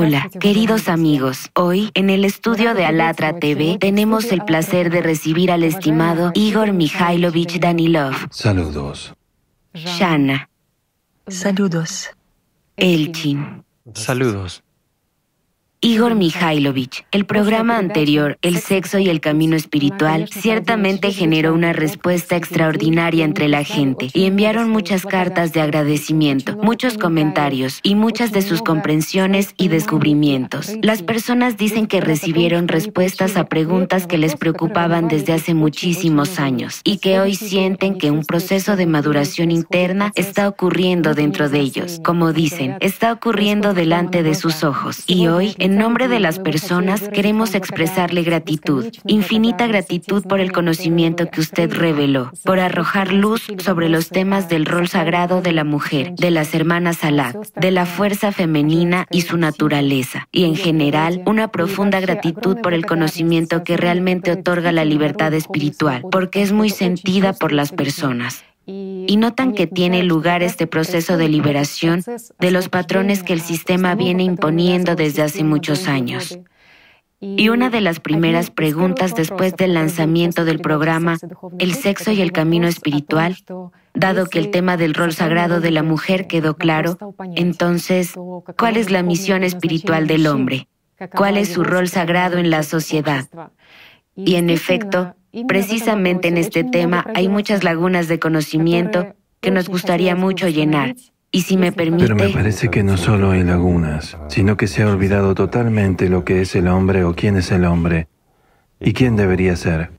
Hola, queridos amigos. Hoy, en el estudio de Alatra TV, tenemos el placer de recibir al estimado Igor Mikhailovich Danilov. Saludos. Shana. Saludos. Elchin. Saludos. Igor Mikhailovich, el programa anterior, El sexo y el camino espiritual, ciertamente generó una respuesta extraordinaria entre la gente y enviaron muchas cartas de agradecimiento, muchos comentarios y muchas de sus comprensiones y descubrimientos. Las personas dicen que recibieron respuestas a preguntas que les preocupaban desde hace muchísimos años y que hoy sienten que un proceso de maduración interna está ocurriendo dentro de ellos. Como dicen, está ocurriendo delante de sus ojos y hoy, en en nombre de las personas queremos expresarle gratitud, infinita gratitud por el conocimiento que usted reveló, por arrojar luz sobre los temas del rol sagrado de la mujer, de las hermanas Salat, de la fuerza femenina y su naturaleza, y en general una profunda gratitud por el conocimiento que realmente otorga la libertad espiritual, porque es muy sentida por las personas y notan que tiene lugar este proceso de liberación de los patrones que el sistema viene imponiendo desde hace muchos años. Y una de las primeras preguntas después del lanzamiento del programa El sexo y el camino espiritual, dado que el tema del rol sagrado de la mujer quedó claro, entonces, ¿cuál es la misión espiritual del hombre? ¿Cuál es su rol sagrado en la sociedad? Y en efecto, Precisamente en este tema hay muchas lagunas de conocimiento que nos gustaría mucho llenar. Y si me permite... Pero me parece que no solo hay lagunas, sino que se ha olvidado totalmente lo que es el hombre o quién es el hombre y quién debería ser.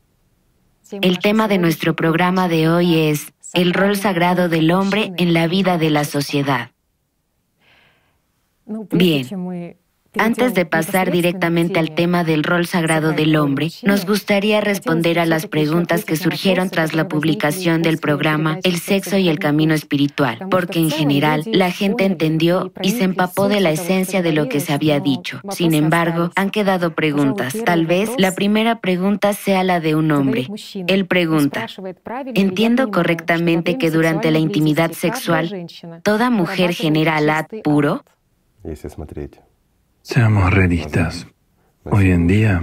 El tema de nuestro programa de hoy es el rol sagrado del hombre en la vida de la sociedad. Bien, antes de pasar directamente al tema del rol sagrado del hombre, nos gustaría responder a las preguntas que surgieron tras la publicación del programa El sexo y el camino espiritual, porque en general la gente entendió y se empapó de la esencia de lo que se había dicho. Sin embargo, han quedado preguntas. Tal vez la primera pregunta sea la de un hombre. Él pregunta, ¿entiendo correctamente que durante la intimidad sexual toda mujer genera alat puro? Seamos realistas. Hoy en día,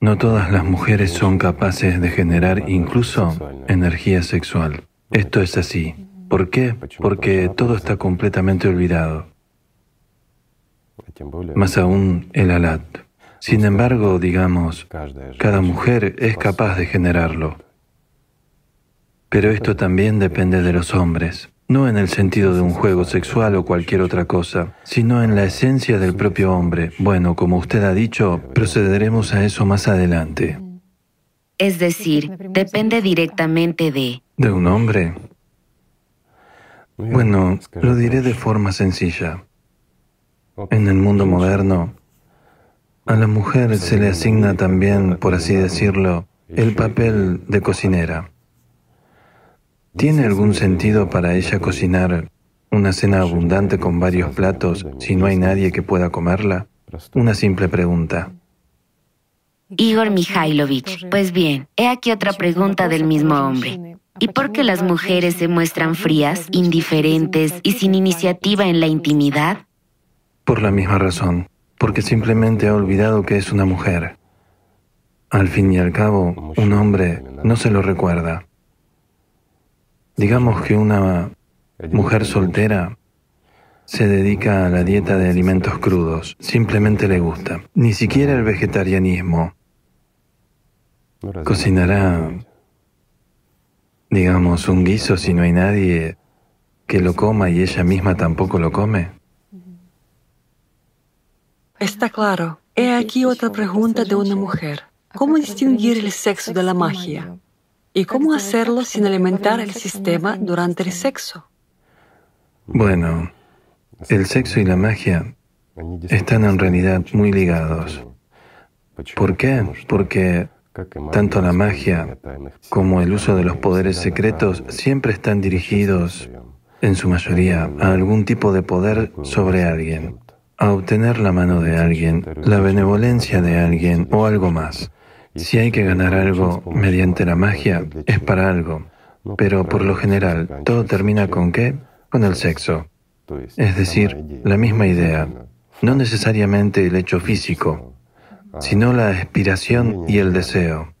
no todas las mujeres son capaces de generar incluso energía sexual. Esto es así. ¿Por qué? Porque todo está completamente olvidado. Más aún el alat. Sin embargo, digamos, cada mujer es capaz de generarlo. Pero esto también depende de los hombres no en el sentido de un juego sexual o cualquier otra cosa, sino en la esencia del propio hombre. Bueno, como usted ha dicho, procederemos a eso más adelante. Es decir, depende directamente de... ¿De un hombre? Bueno, lo diré de forma sencilla. En el mundo moderno, a la mujer se le asigna también, por así decirlo, el papel de cocinera. ¿Tiene algún sentido para ella cocinar una cena abundante con varios platos si no hay nadie que pueda comerla? Una simple pregunta. Igor Mikhailovich, pues bien, he aquí otra pregunta del mismo hombre. ¿Y por qué las mujeres se muestran frías, indiferentes y sin iniciativa en la intimidad? Por la misma razón, porque simplemente ha olvidado que es una mujer. Al fin y al cabo, un hombre no se lo recuerda. Digamos que una mujer soltera se dedica a la dieta de alimentos crudos, simplemente le gusta. Ni siquiera el vegetarianismo. Cocinará, digamos, un guiso si no hay nadie que lo coma y ella misma tampoco lo come. Está claro. He aquí otra pregunta de una mujer. ¿Cómo distinguir el sexo de la magia? ¿Y cómo hacerlo sin alimentar el sistema durante el sexo? Bueno, el sexo y la magia están en realidad muy ligados. ¿Por qué? Porque tanto la magia como el uso de los poderes secretos siempre están dirigidos, en su mayoría, a algún tipo de poder sobre alguien, a obtener la mano de alguien, la benevolencia de alguien o algo más. Si hay que ganar algo mediante la magia, es para algo. Pero por lo general, todo termina con qué? Con el sexo. Es decir, la misma idea, no necesariamente el hecho físico, sino la aspiración y el deseo.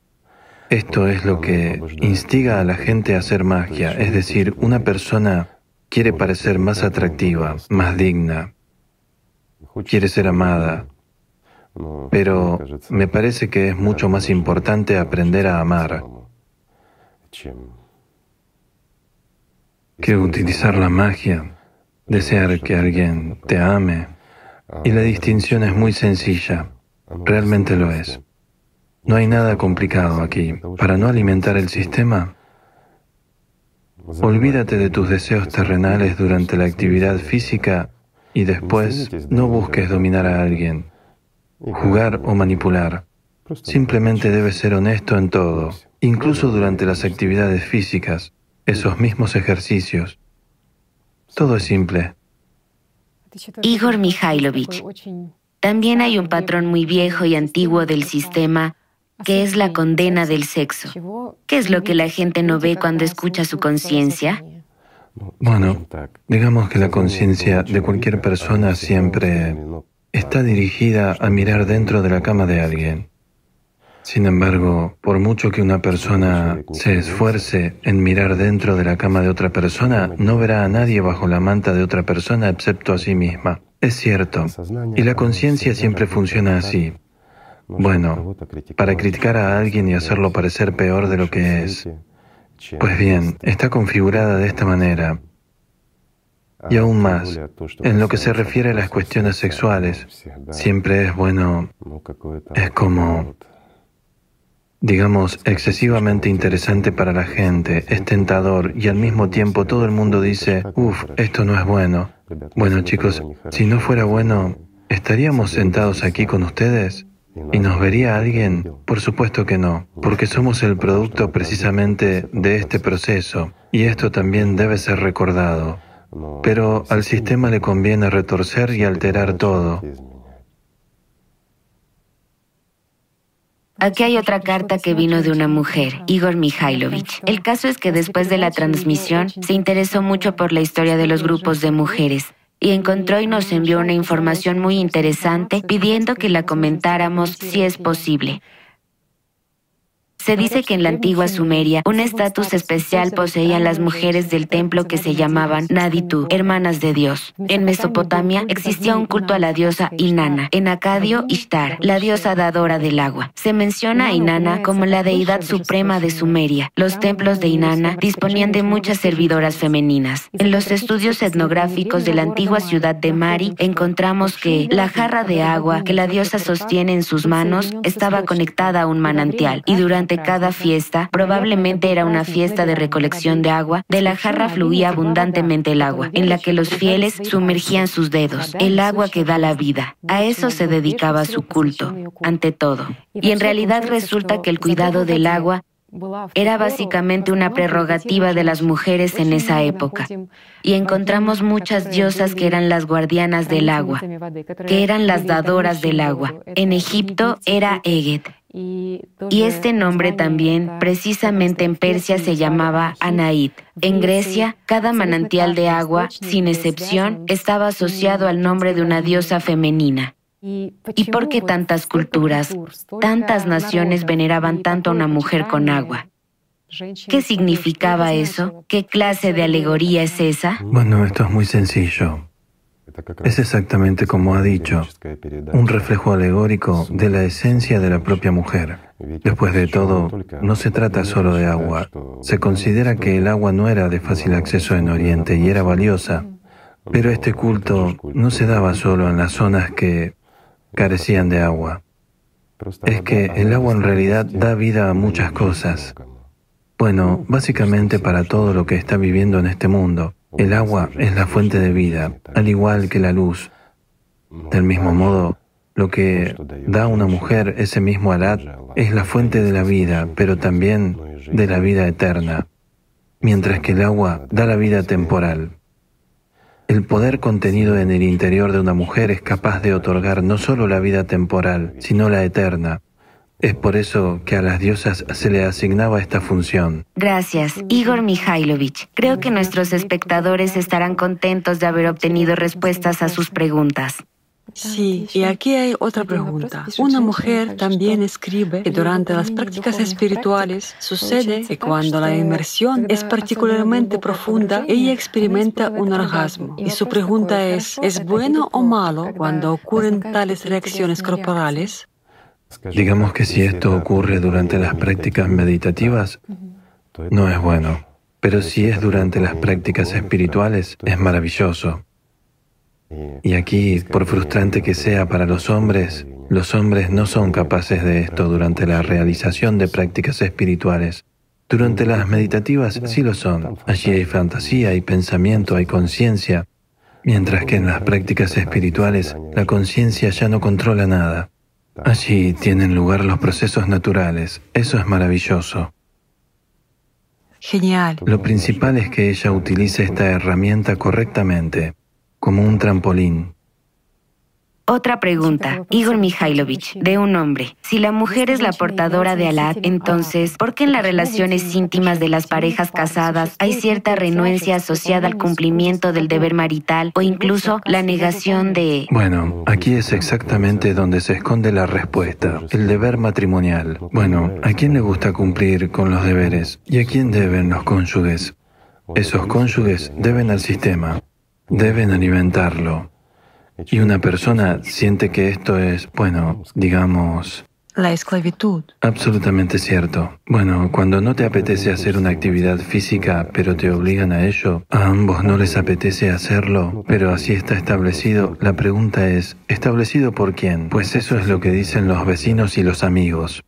Esto es lo que instiga a la gente a hacer magia, es decir, una persona quiere parecer más atractiva, más digna, quiere ser amada, pero me parece que es mucho más importante aprender a amar que utilizar la magia, desear que alguien te ame. Y la distinción es muy sencilla, realmente lo es. No hay nada complicado aquí. Para no alimentar el sistema, olvídate de tus deseos terrenales durante la actividad física y después no busques dominar a alguien, jugar o manipular. Simplemente debes ser honesto en todo, incluso durante las actividades físicas, esos mismos ejercicios. Todo es simple. Igor Mikhailovich. También hay un patrón muy viejo y antiguo del sistema que es la condena del sexo. ¿Qué es lo que la gente no ve cuando escucha su conciencia? Bueno, digamos que la conciencia de cualquier persona siempre está dirigida a mirar dentro de la cama de alguien. Sin embargo, por mucho que una persona se esfuerce en mirar dentro de la cama de otra persona, no verá a nadie bajo la manta de otra persona excepto a sí misma. Es cierto. Y la conciencia siempre funciona así. Bueno, para criticar a alguien y hacerlo parecer peor de lo que es. Pues bien, está configurada de esta manera. Y aún más, en lo que se refiere a las cuestiones sexuales, siempre es bueno, es como digamos, excesivamente interesante para la gente, es tentador y al mismo tiempo todo el mundo dice, uff, esto no es bueno. Bueno chicos, si no fuera bueno, ¿estaríamos sentados aquí con ustedes? ¿Y nos vería alguien? Por supuesto que no, porque somos el producto precisamente de este proceso y esto también debe ser recordado. Pero al sistema le conviene retorcer y alterar todo. Aquí hay otra carta que vino de una mujer, Igor Mikhailovich. El caso es que después de la transmisión se interesó mucho por la historia de los grupos de mujeres y encontró y nos envió una información muy interesante pidiendo que la comentáramos si es posible. Se dice que en la antigua Sumeria un estatus especial poseían las mujeres del templo que se llamaban Naditu, hermanas de Dios. En Mesopotamia existía un culto a la diosa Inanna, en Acadio Ishtar, la diosa dadora del agua. Se menciona a Inanna como la deidad suprema de Sumeria. Los templos de Inanna disponían de muchas servidoras femeninas. En los estudios etnográficos de la antigua ciudad de Mari encontramos que la jarra de agua que la diosa sostiene en sus manos estaba conectada a un manantial y durante cada fiesta, probablemente era una fiesta de recolección de agua, de la jarra fluía abundantemente el agua, en la que los fieles sumergían sus dedos, el agua que da la vida. A eso se dedicaba su culto, ante todo. Y en realidad resulta que el cuidado del agua era básicamente una prerrogativa de las mujeres en esa época. Y encontramos muchas diosas que eran las guardianas del agua, que eran las dadoras del agua. En Egipto era Eget, y este nombre también, precisamente en Persia, se llamaba Anaid. En Grecia, cada manantial de agua, sin excepción, estaba asociado al nombre de una diosa femenina. ¿Y por qué tantas culturas, tantas naciones veneraban tanto a una mujer con agua? ¿Qué significaba eso? ¿Qué clase de alegoría es esa? Bueno, esto es muy sencillo. Es exactamente como ha dicho, un reflejo alegórico de la esencia de la propia mujer. Después de todo, no se trata solo de agua. Se considera que el agua no era de fácil acceso en Oriente y era valiosa. Pero este culto no se daba solo en las zonas que carecían de agua. Es que el agua en realidad da vida a muchas cosas. Bueno, básicamente para todo lo que está viviendo en este mundo. El agua es la fuente de vida, al igual que la luz. Del mismo modo, lo que da a una mujer ese mismo alat es la fuente de la vida, pero también de la vida eterna, mientras que el agua da la vida temporal. El poder contenido en el interior de una mujer es capaz de otorgar no solo la vida temporal, sino la eterna. Es por eso que a las diosas se le asignaba esta función. Gracias, Igor Mikhailovich. Creo que nuestros espectadores estarán contentos de haber obtenido respuestas a sus preguntas. Sí, y aquí hay otra pregunta. Una mujer también escribe que durante las prácticas espirituales sucede que cuando la inmersión es particularmente profunda, ella experimenta un orgasmo. Y su pregunta es, ¿es bueno o malo cuando ocurren tales reacciones corporales? Digamos que si esto ocurre durante las prácticas meditativas, no es bueno. Pero si es durante las prácticas espirituales, es maravilloso. Y aquí, por frustrante que sea para los hombres, los hombres no son capaces de esto durante la realización de prácticas espirituales. Durante las meditativas sí lo son. Allí hay fantasía, hay pensamiento, hay conciencia, mientras que en las prácticas espirituales la conciencia ya no controla nada. Allí tienen lugar los procesos naturales. Eso es maravilloso. Genial. Lo principal es que ella utilice esta herramienta correctamente como un trampolín. Otra pregunta, Igor Mikhailovich, de un hombre. Si la mujer es la portadora de Alad, entonces, ¿por qué en las relaciones íntimas de las parejas casadas hay cierta renuencia asociada al cumplimiento del deber marital o incluso la negación de... Bueno, aquí es exactamente donde se esconde la respuesta, el deber matrimonial. Bueno, ¿a quién le gusta cumplir con los deberes? ¿Y a quién deben los cónyuges? Esos cónyuges deben al sistema deben alimentarlo. Y una persona siente que esto es, bueno, digamos... La esclavitud. Absolutamente cierto. Bueno, cuando no te apetece hacer una actividad física, pero te obligan a ello, a ambos no les apetece hacerlo, pero así está establecido, la pregunta es, ¿establecido por quién? Pues eso es lo que dicen los vecinos y los amigos,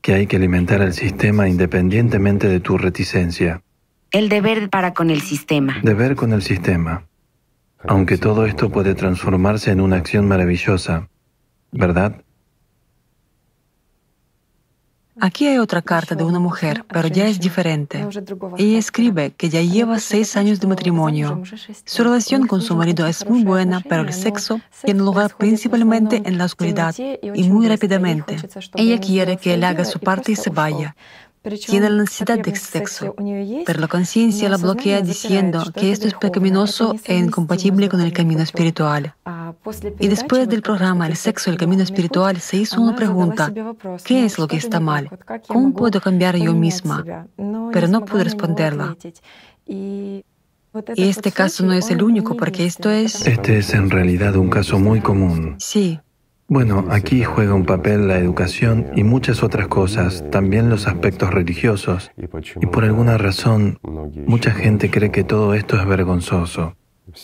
que hay que alimentar al sistema independientemente de tu reticencia. El deber para con el sistema. Deber con el sistema aunque todo esto puede transformarse en una acción maravillosa, ¿verdad? Aquí hay otra carta de una mujer, pero ya es diferente. Ella escribe que ya lleva seis años de matrimonio. Su relación con su marido es muy buena, pero el sexo tiene lugar principalmente en la oscuridad y muy rápidamente. Ella quiere que él haga su parte y se vaya, tiene la necesidad de sexo, pero la conciencia la bloquea diciendo que esto es pecaminoso e incompatible con el camino espiritual. Y después del programa El sexo y el camino espiritual se hizo una pregunta, ¿qué es lo que está mal? ¿Cómo puedo cambiar yo misma? Pero no pude responderla. Y este caso no es el único porque esto es... Este es en realidad un caso muy común. Sí. Bueno, aquí juega un papel la educación y muchas otras cosas, también los aspectos religiosos. Y por alguna razón, mucha gente cree que todo esto es vergonzoso.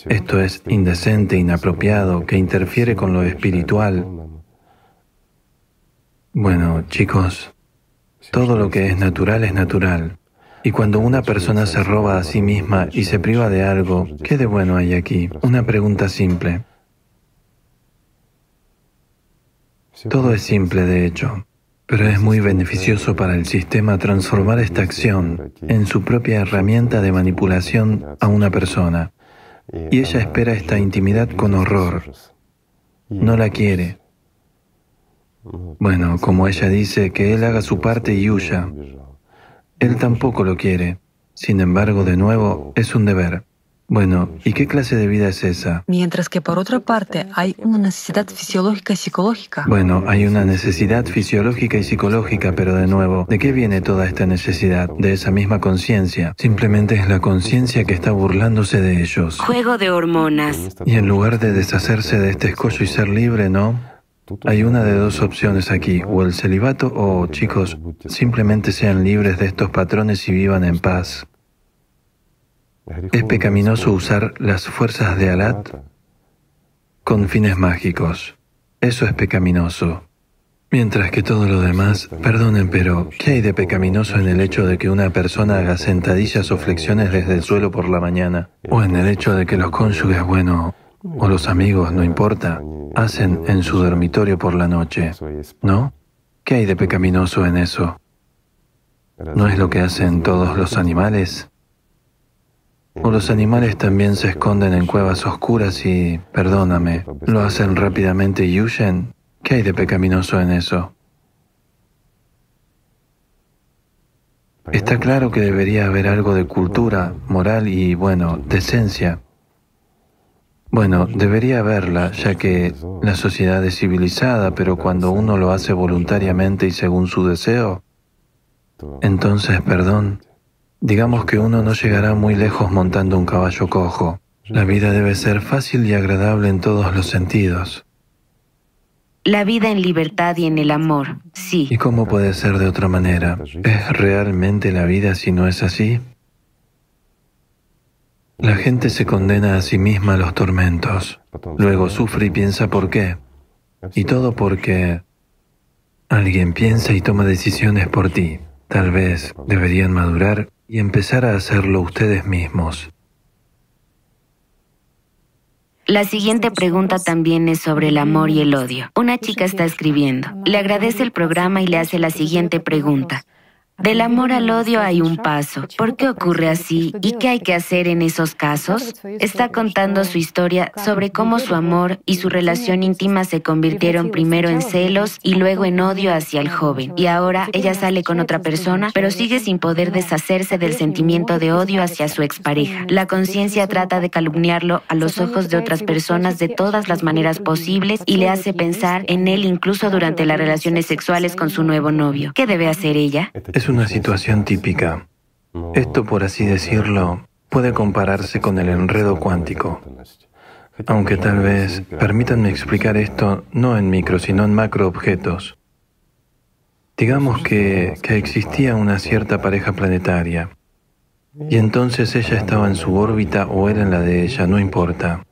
Esto es indecente, inapropiado, que interfiere con lo espiritual. Bueno, chicos, todo lo que es natural es natural. Y cuando una persona se roba a sí misma y se priva de algo, ¿qué de bueno hay aquí? Una pregunta simple. Todo es simple, de hecho, pero es muy beneficioso para el sistema transformar esta acción en su propia herramienta de manipulación a una persona. Y ella espera esta intimidad con horror. No la quiere. Bueno, como ella dice, que él haga su parte y huya. Él tampoco lo quiere. Sin embargo, de nuevo, es un deber. Bueno, ¿y qué clase de vida es esa? Mientras que por otra parte hay una necesidad fisiológica y psicológica. Bueno, hay una necesidad fisiológica y psicológica, pero de nuevo, ¿de qué viene toda esta necesidad? De esa misma conciencia. Simplemente es la conciencia que está burlándose de ellos. Juego de hormonas. Y en lugar de deshacerse de este escollo y ser libre, ¿no? Hay una de dos opciones aquí, o el celibato o, chicos, simplemente sean libres de estos patrones y vivan en paz. Es pecaminoso usar las fuerzas de Alat con fines mágicos. Eso es pecaminoso. Mientras que todo lo demás, perdonen, pero ¿qué hay de pecaminoso en el hecho de que una persona haga sentadillas o flexiones desde el suelo por la mañana? O en el hecho de que los cónyuges, bueno, o los amigos, no importa, hacen en su dormitorio por la noche? ¿No? ¿Qué hay de pecaminoso en eso? ¿No es lo que hacen todos los animales? O los animales también se esconden en cuevas oscuras y, perdóname, lo hacen rápidamente y huyen. ¿Qué hay de pecaminoso en eso? Está claro que debería haber algo de cultura, moral y, bueno, decencia. Bueno, debería haberla, ya que la sociedad es civilizada, pero cuando uno lo hace voluntariamente y según su deseo, entonces, perdón, digamos que uno no llegará muy lejos montando un caballo cojo. La vida debe ser fácil y agradable en todos los sentidos. La vida en libertad y en el amor, sí. ¿Y cómo puede ser de otra manera? ¿Es realmente la vida si no es así? La gente se condena a sí misma a los tormentos, luego sufre y piensa por qué. Y todo porque alguien piensa y toma decisiones por ti. Tal vez deberían madurar y empezar a hacerlo ustedes mismos. La siguiente pregunta también es sobre el amor y el odio. Una chica está escribiendo. Le agradece el programa y le hace la siguiente pregunta. Del amor al odio hay un paso. ¿Por qué ocurre así y qué hay que hacer en esos casos? Está contando su historia sobre cómo su amor y su relación íntima se convirtieron primero en celos y luego en odio hacia el joven. Y ahora ella sale con otra persona, pero sigue sin poder deshacerse del sentimiento de odio hacia su expareja. La conciencia trata de calumniarlo a los ojos de otras personas de todas las maneras posibles y le hace pensar en él incluso durante las relaciones sexuales con su nuevo novio. ¿Qué debe hacer ella? Una situación típica. Esto, por así decirlo, puede compararse con el enredo cuántico. Aunque tal vez permítanme explicar esto no en micro, sino en macro objetos. Digamos que, que existía una cierta pareja planetaria, y entonces ella estaba en su órbita o él en la de ella, no importa.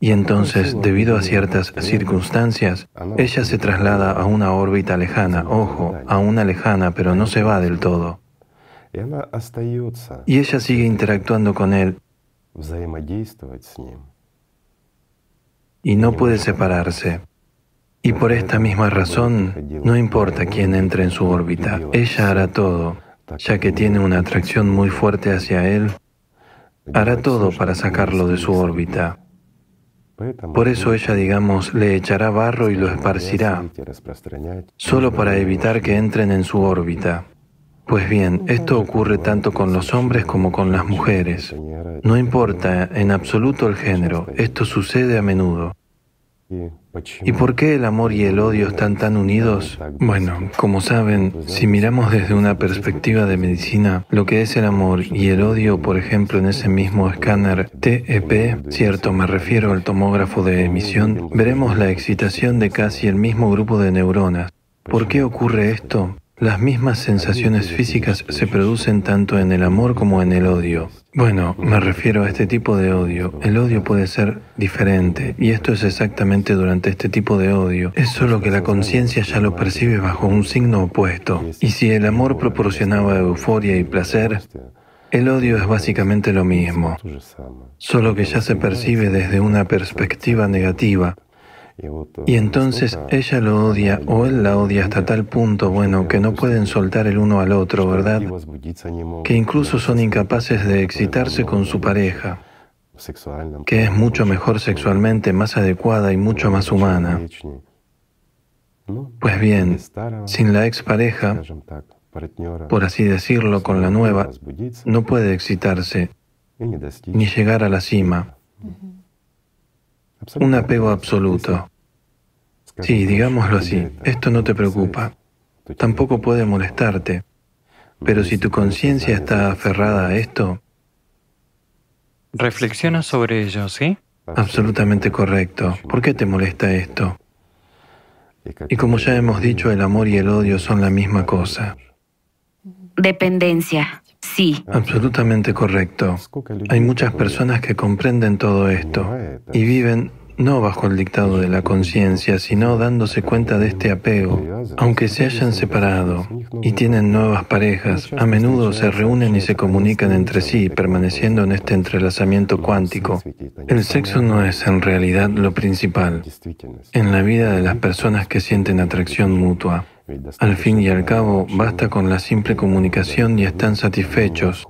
Y entonces, debido a ciertas circunstancias, ella se traslada a una órbita lejana, ojo, a una lejana, pero no se va del todo. Y ella sigue interactuando con él y no puede separarse. Y por esta misma razón, no importa quién entre en su órbita, ella hará todo, ya que tiene una atracción muy fuerte hacia él, hará todo para sacarlo de su órbita. Por eso ella, digamos, le echará barro y lo esparcirá, solo para evitar que entren en su órbita. Pues bien, esto ocurre tanto con los hombres como con las mujeres. No importa en absoluto el género, esto sucede a menudo. ¿Y por qué el amor y el odio están tan unidos? Bueno, como saben, si miramos desde una perspectiva de medicina, lo que es el amor y el odio, por ejemplo, en ese mismo escáner TEP, cierto, me refiero al tomógrafo de emisión, veremos la excitación de casi el mismo grupo de neuronas. ¿Por qué ocurre esto? Las mismas sensaciones físicas se producen tanto en el amor como en el odio. Bueno, me refiero a este tipo de odio. El odio puede ser diferente, y esto es exactamente durante este tipo de odio. Es solo que la conciencia ya lo percibe bajo un signo opuesto. Y si el amor proporcionaba euforia y placer, el odio es básicamente lo mismo, solo que ya se percibe desde una perspectiva negativa, y entonces ella lo odia o él la odia hasta tal punto, bueno, que no pueden soltar el uno al otro, ¿verdad? Que incluso son incapaces de excitarse con su pareja, que es mucho mejor sexualmente, más adecuada y mucho más humana. Pues bien, sin la expareja, por así decirlo, con la nueva, no puede excitarse ni llegar a la cima. Un apego absoluto. Sí, digámoslo así, esto no te preocupa. Tampoco puede molestarte. Pero si tu conciencia está aferrada a esto... Reflexiona sobre ello, ¿sí? Absolutamente correcto. ¿Por qué te molesta esto? Y como ya hemos dicho, el amor y el odio son la misma cosa. Dependencia. Sí. Absolutamente correcto. Hay muchas personas que comprenden todo esto y viven no bajo el dictado de la conciencia, sino dándose cuenta de este apego. Aunque se hayan separado y tienen nuevas parejas, a menudo se reúnen y se comunican entre sí, permaneciendo en este entrelazamiento cuántico. El sexo no es en realidad lo principal en la vida de las personas que sienten atracción mutua. Al fin y al cabo, basta con la simple comunicación y están satisfechos.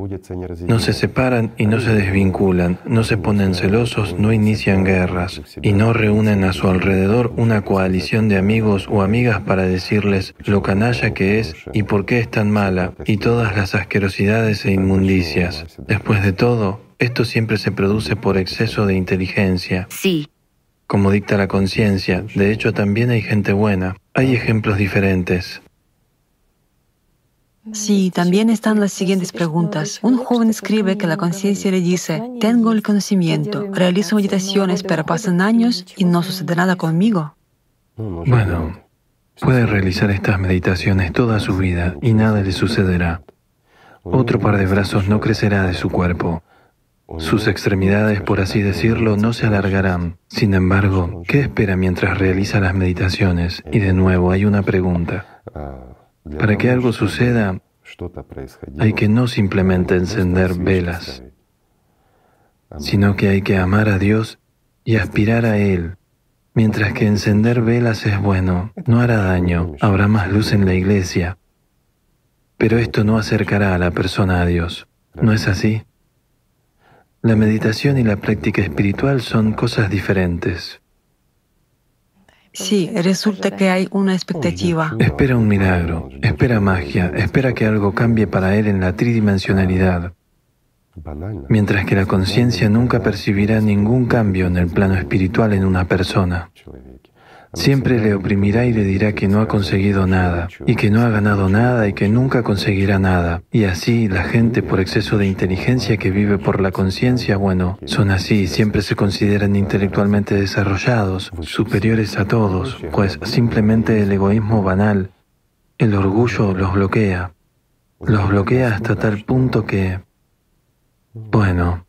No se separan y no se desvinculan, no se ponen celosos, no inician guerras y no reúnen a su alrededor una coalición de amigos o amigas para decirles lo canalla que es y por qué es tan mala y todas las asquerosidades e inmundicias. Después de todo, esto siempre se produce por exceso de inteligencia. Sí. Como dicta la conciencia, de hecho también hay gente buena. Hay ejemplos diferentes. Sí, también están las siguientes preguntas. Un joven escribe que la conciencia le dice, tengo el conocimiento, realizo meditaciones, pero pasan años y no sucede nada conmigo. Bueno, puede realizar estas meditaciones toda su vida y nada le sucederá. Otro par de brazos no crecerá de su cuerpo. Sus extremidades, por así decirlo, no se alargarán. Sin embargo, ¿qué espera mientras realiza las meditaciones? Y de nuevo hay una pregunta. Para que algo suceda, hay que no simplemente encender velas, sino que hay que amar a Dios y aspirar a Él. Mientras que encender velas es bueno, no hará daño, habrá más luz en la iglesia. Pero esto no acercará a la persona a Dios. ¿No es así? La meditación y la práctica espiritual son cosas diferentes. Sí, resulta que hay una expectativa. Espera un milagro, espera magia, espera que algo cambie para él en la tridimensionalidad. Mientras que la conciencia nunca percibirá ningún cambio en el plano espiritual en una persona. Siempre le oprimirá y le dirá que no ha conseguido nada, y que no ha ganado nada y que nunca conseguirá nada. Y así la gente por exceso de inteligencia que vive por la conciencia, bueno, son así, siempre se consideran intelectualmente desarrollados, superiores a todos, pues simplemente el egoísmo banal, el orgullo los bloquea. Los bloquea hasta tal punto que, bueno,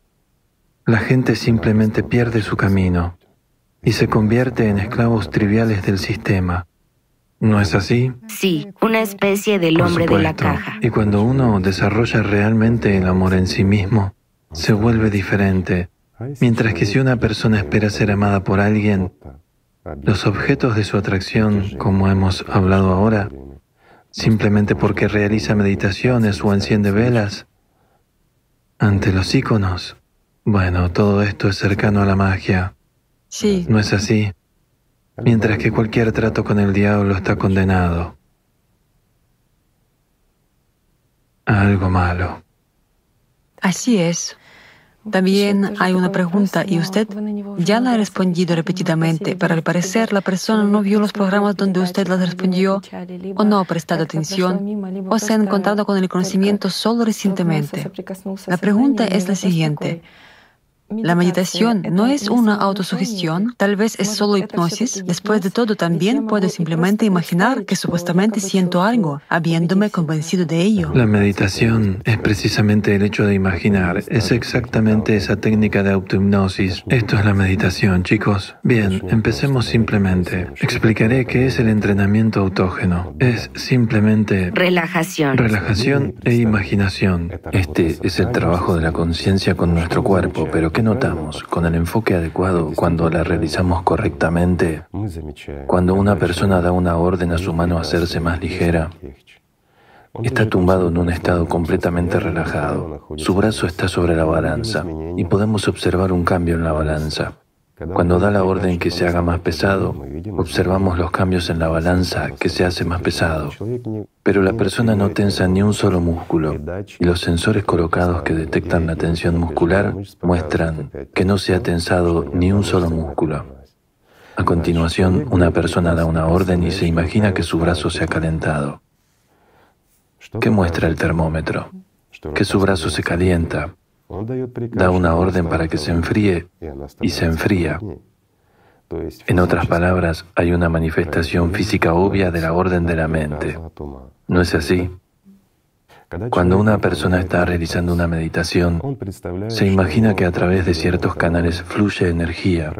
la gente simplemente pierde su camino y se convierte en esclavos triviales del sistema. ¿No es así? Sí, una especie del hombre de la caja. Y cuando uno desarrolla realmente el amor en sí mismo, se vuelve diferente. Mientras que si una persona espera ser amada por alguien, los objetos de su atracción, como hemos hablado ahora, simplemente porque realiza meditaciones o enciende velas, ante los íconos, bueno, todo esto es cercano a la magia. Sí. ¿No es así? Mientras que cualquier trato con el diablo está condenado a algo malo. Así es. También hay una pregunta y usted ya la ha respondido repetidamente, pero al parecer la persona no vio los programas donde usted las respondió o no ha prestado atención o se ha encontrado con el conocimiento solo recientemente. La pregunta es la siguiente. La meditación no es una autosugestión, tal vez es solo hipnosis. Después de todo, también puedo simplemente imaginar que supuestamente siento algo, habiéndome convencido de ello. La meditación es precisamente el hecho de imaginar, es exactamente esa técnica de autohipnosis. Esto es la meditación, chicos. Bien, empecemos simplemente. Explicaré qué es el entrenamiento autógeno. Es simplemente relajación. Relajación e imaginación. Este es el trabajo de la conciencia con nuestro cuerpo, pero ¿qué notamos? Con el enfoque adecuado, cuando la realizamos correctamente, cuando una persona da una orden a su mano a hacerse más ligera, está tumbado en un estado completamente relajado. Su brazo está sobre la balanza y podemos observar un cambio en la balanza. Cuando da la orden que se haga más pesado, observamos los cambios en la balanza que se hace más pesado. Pero la persona no tensa ni un solo músculo y los sensores colocados que detectan la tensión muscular muestran que no se ha tensado ni un solo músculo. A continuación, una persona da una orden y se imagina que su brazo se ha calentado. ¿Qué muestra el termómetro? Que su brazo se calienta da una orden para que se enfríe y se enfría. En otras palabras, hay una manifestación física obvia de la orden de la mente. ¿No es así? Cuando una persona está realizando una meditación, se imagina que a través de ciertos canales fluye energía.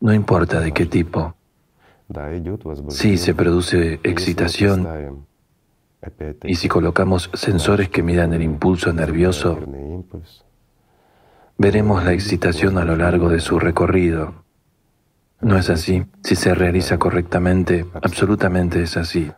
No importa de qué tipo. Si se produce excitación, y si colocamos sensores que midan el impulso nervioso, veremos la excitación a lo largo de su recorrido. No es así. Si se realiza correctamente, absolutamente es así.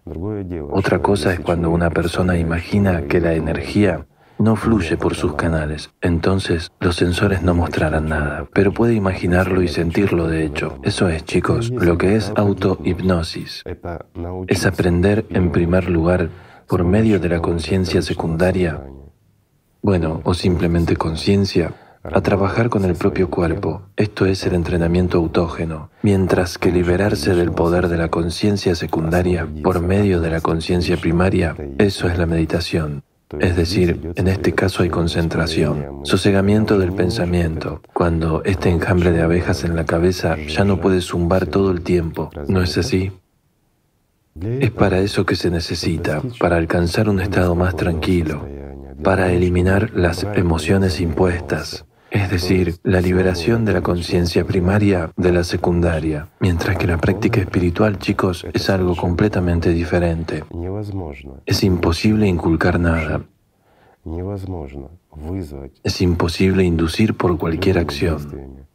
Otra cosa es cuando una persona imagina que la energía no fluye por sus canales. Entonces, los sensores no mostrarán nada, pero puede imaginarlo y sentirlo de hecho. Eso es, chicos, lo que es autohipnosis. Es aprender, en primer lugar, por medio de la conciencia secundaria, bueno, o simplemente conciencia, a trabajar con el propio cuerpo. Esto es el entrenamiento autógeno, mientras que liberarse del poder de la conciencia secundaria por medio de la conciencia primaria, eso es la meditación. Es decir, en este caso hay concentración, sosegamiento del pensamiento, cuando este enjambre de abejas en la cabeza ya no puede zumbar todo el tiempo, ¿no es así? Es para eso que se necesita, para alcanzar un estado más tranquilo, para eliminar las emociones impuestas, es decir, la liberación de la conciencia primaria de la secundaria, mientras que la práctica espiritual, chicos, es algo completamente diferente. Es imposible inculcar nada. Es imposible inducir por cualquier acción,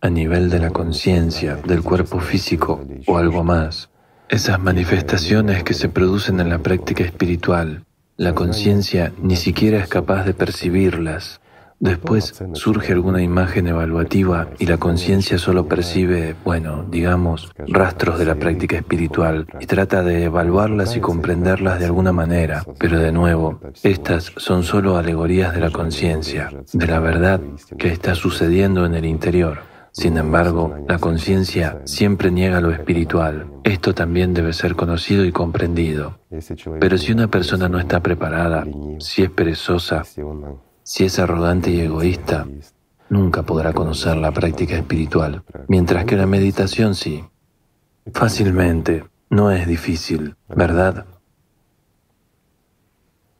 a nivel de la conciencia, del cuerpo físico o algo más. Esas manifestaciones que se producen en la práctica espiritual, la conciencia ni siquiera es capaz de percibirlas Después surge alguna imagen evaluativa y la conciencia solo percibe, bueno, digamos, rastros de la práctica espiritual y trata de evaluarlas y comprenderlas de alguna manera. Pero de nuevo, estas son solo alegorías de la conciencia, de la verdad que está sucediendo en el interior. Sin embargo, la conciencia siempre niega lo espiritual. Esto también debe ser conocido y comprendido. Pero si una persona no está preparada, si es perezosa, si es arrogante y egoísta, nunca podrá conocer la práctica espiritual, mientras que la meditación sí. Fácilmente, no es difícil, ¿verdad?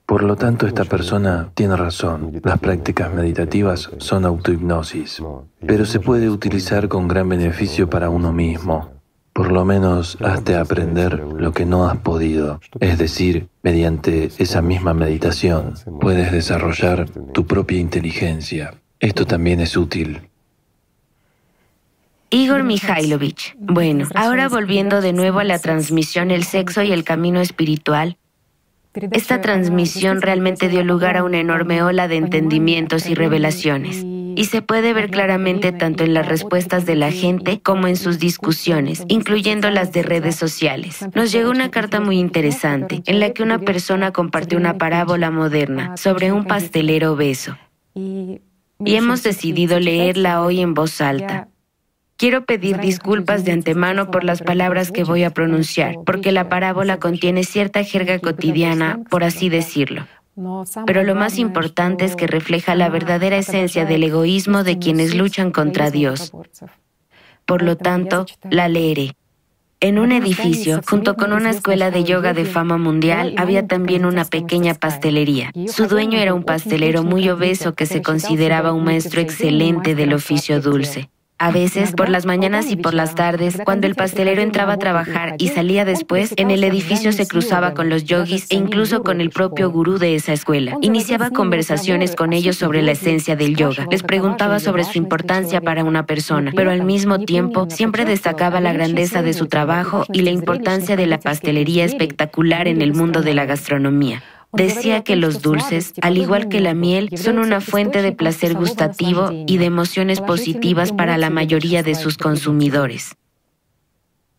Por lo tanto, esta persona tiene razón. Las prácticas meditativas son autohipnosis, pero se puede utilizar con gran beneficio para uno mismo. Por lo menos hazte aprender lo que no has podido. Es decir, mediante esa misma meditación puedes desarrollar tu propia inteligencia. Esto también es útil. Igor Mikhailovich. Bueno, ahora volviendo de nuevo a la transmisión El sexo y el camino espiritual, esta transmisión realmente dio lugar a una enorme ola de entendimientos y revelaciones y se puede ver claramente tanto en las respuestas de la gente como en sus discusiones, incluyendo las de redes sociales. Nos llegó una carta muy interesante en la que una persona compartió una parábola moderna sobre un pastelero obeso. Y hemos decidido leerla hoy en voz alta. Quiero pedir disculpas de antemano por las palabras que voy a pronunciar, porque la parábola contiene cierta jerga cotidiana, por así decirlo. Pero lo más importante es que refleja la verdadera esencia del egoísmo de quienes luchan contra Dios. Por lo tanto, la leeré. En un edificio, junto con una escuela de yoga de fama mundial, había también una pequeña pastelería. Su dueño era un pastelero muy obeso que se consideraba un maestro excelente del oficio dulce. A veces, por las mañanas y por las tardes, cuando el pastelero entraba a trabajar y salía después, en el edificio se cruzaba con los yogis e incluso con el propio gurú de esa escuela. Iniciaba conversaciones con ellos sobre la esencia del yoga. Les preguntaba sobre su importancia para una persona, pero al mismo tiempo siempre destacaba la grandeza de su trabajo y la importancia de la pastelería espectacular en el mundo de la gastronomía. Decía que los dulces, al igual que la miel, son una fuente de placer gustativo y de emociones positivas para la mayoría de sus consumidores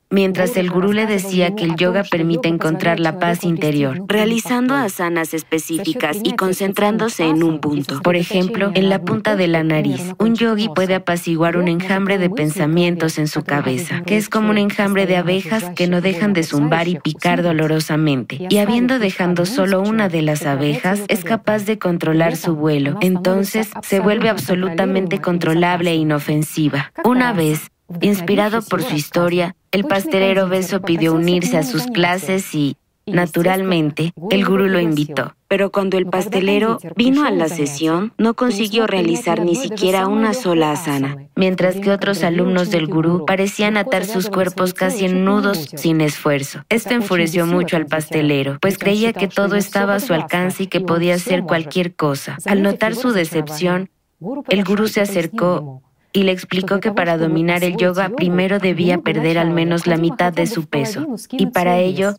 mientras el gurú le decía que el yoga permite encontrar la paz interior, realizando asanas específicas y concentrándose en un punto. Por ejemplo, en la punta de la nariz. Un yogi puede apaciguar un enjambre de pensamientos en su cabeza, que es como un enjambre de abejas que no dejan de zumbar y picar dolorosamente. Y habiendo dejado solo una de las abejas, es capaz de controlar su vuelo. Entonces, se vuelve absolutamente controlable e inofensiva. Una vez, Inspirado por su historia, el pastelero beso pidió unirse a sus clases y, naturalmente, el gurú lo invitó. Pero cuando el pastelero vino a la sesión, no consiguió realizar ni siquiera una sola asana, mientras que otros alumnos del gurú parecían atar sus cuerpos casi en nudos sin esfuerzo. Esto enfureció mucho al pastelero, pues creía que todo estaba a su alcance y que podía hacer cualquier cosa. Al notar su decepción, el gurú se acercó y le explicó que para dominar el yoga primero debía perder al menos la mitad de su peso. y para ello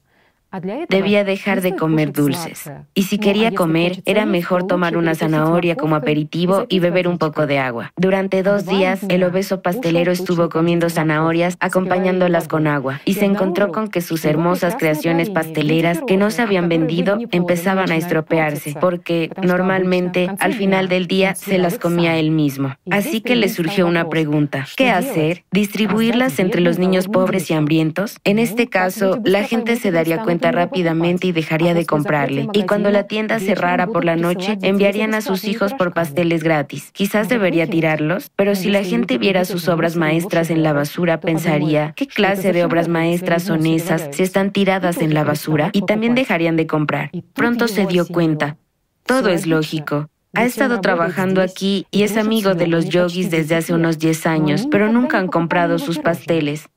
Debía dejar de comer dulces. Y si quería comer, era mejor tomar una zanahoria como aperitivo y beber un poco de agua. Durante dos días, el obeso pastelero estuvo comiendo zanahorias acompañándolas con agua y se encontró con que sus hermosas creaciones pasteleras que no se habían vendido empezaban a estropearse porque normalmente al final del día se las comía él mismo. Así que le surgió una pregunta. ¿Qué hacer? ¿Distribuirlas entre los niños pobres y hambrientos? En este caso, la gente se daría cuenta rápidamente y dejaría de comprarle. Y cuando la tienda cerrara por la noche, enviarían a sus hijos por pasteles gratis. Quizás debería tirarlos, pero si la gente viera sus obras maestras en la basura, pensaría, ¿qué clase de obras maestras son esas si están tiradas en la basura? Y también dejarían de comprar. Pronto se dio cuenta. Todo es lógico. Ha estado trabajando aquí y es amigo de los yogis desde hace unos 10 años, pero nunca han comprado sus pasteles.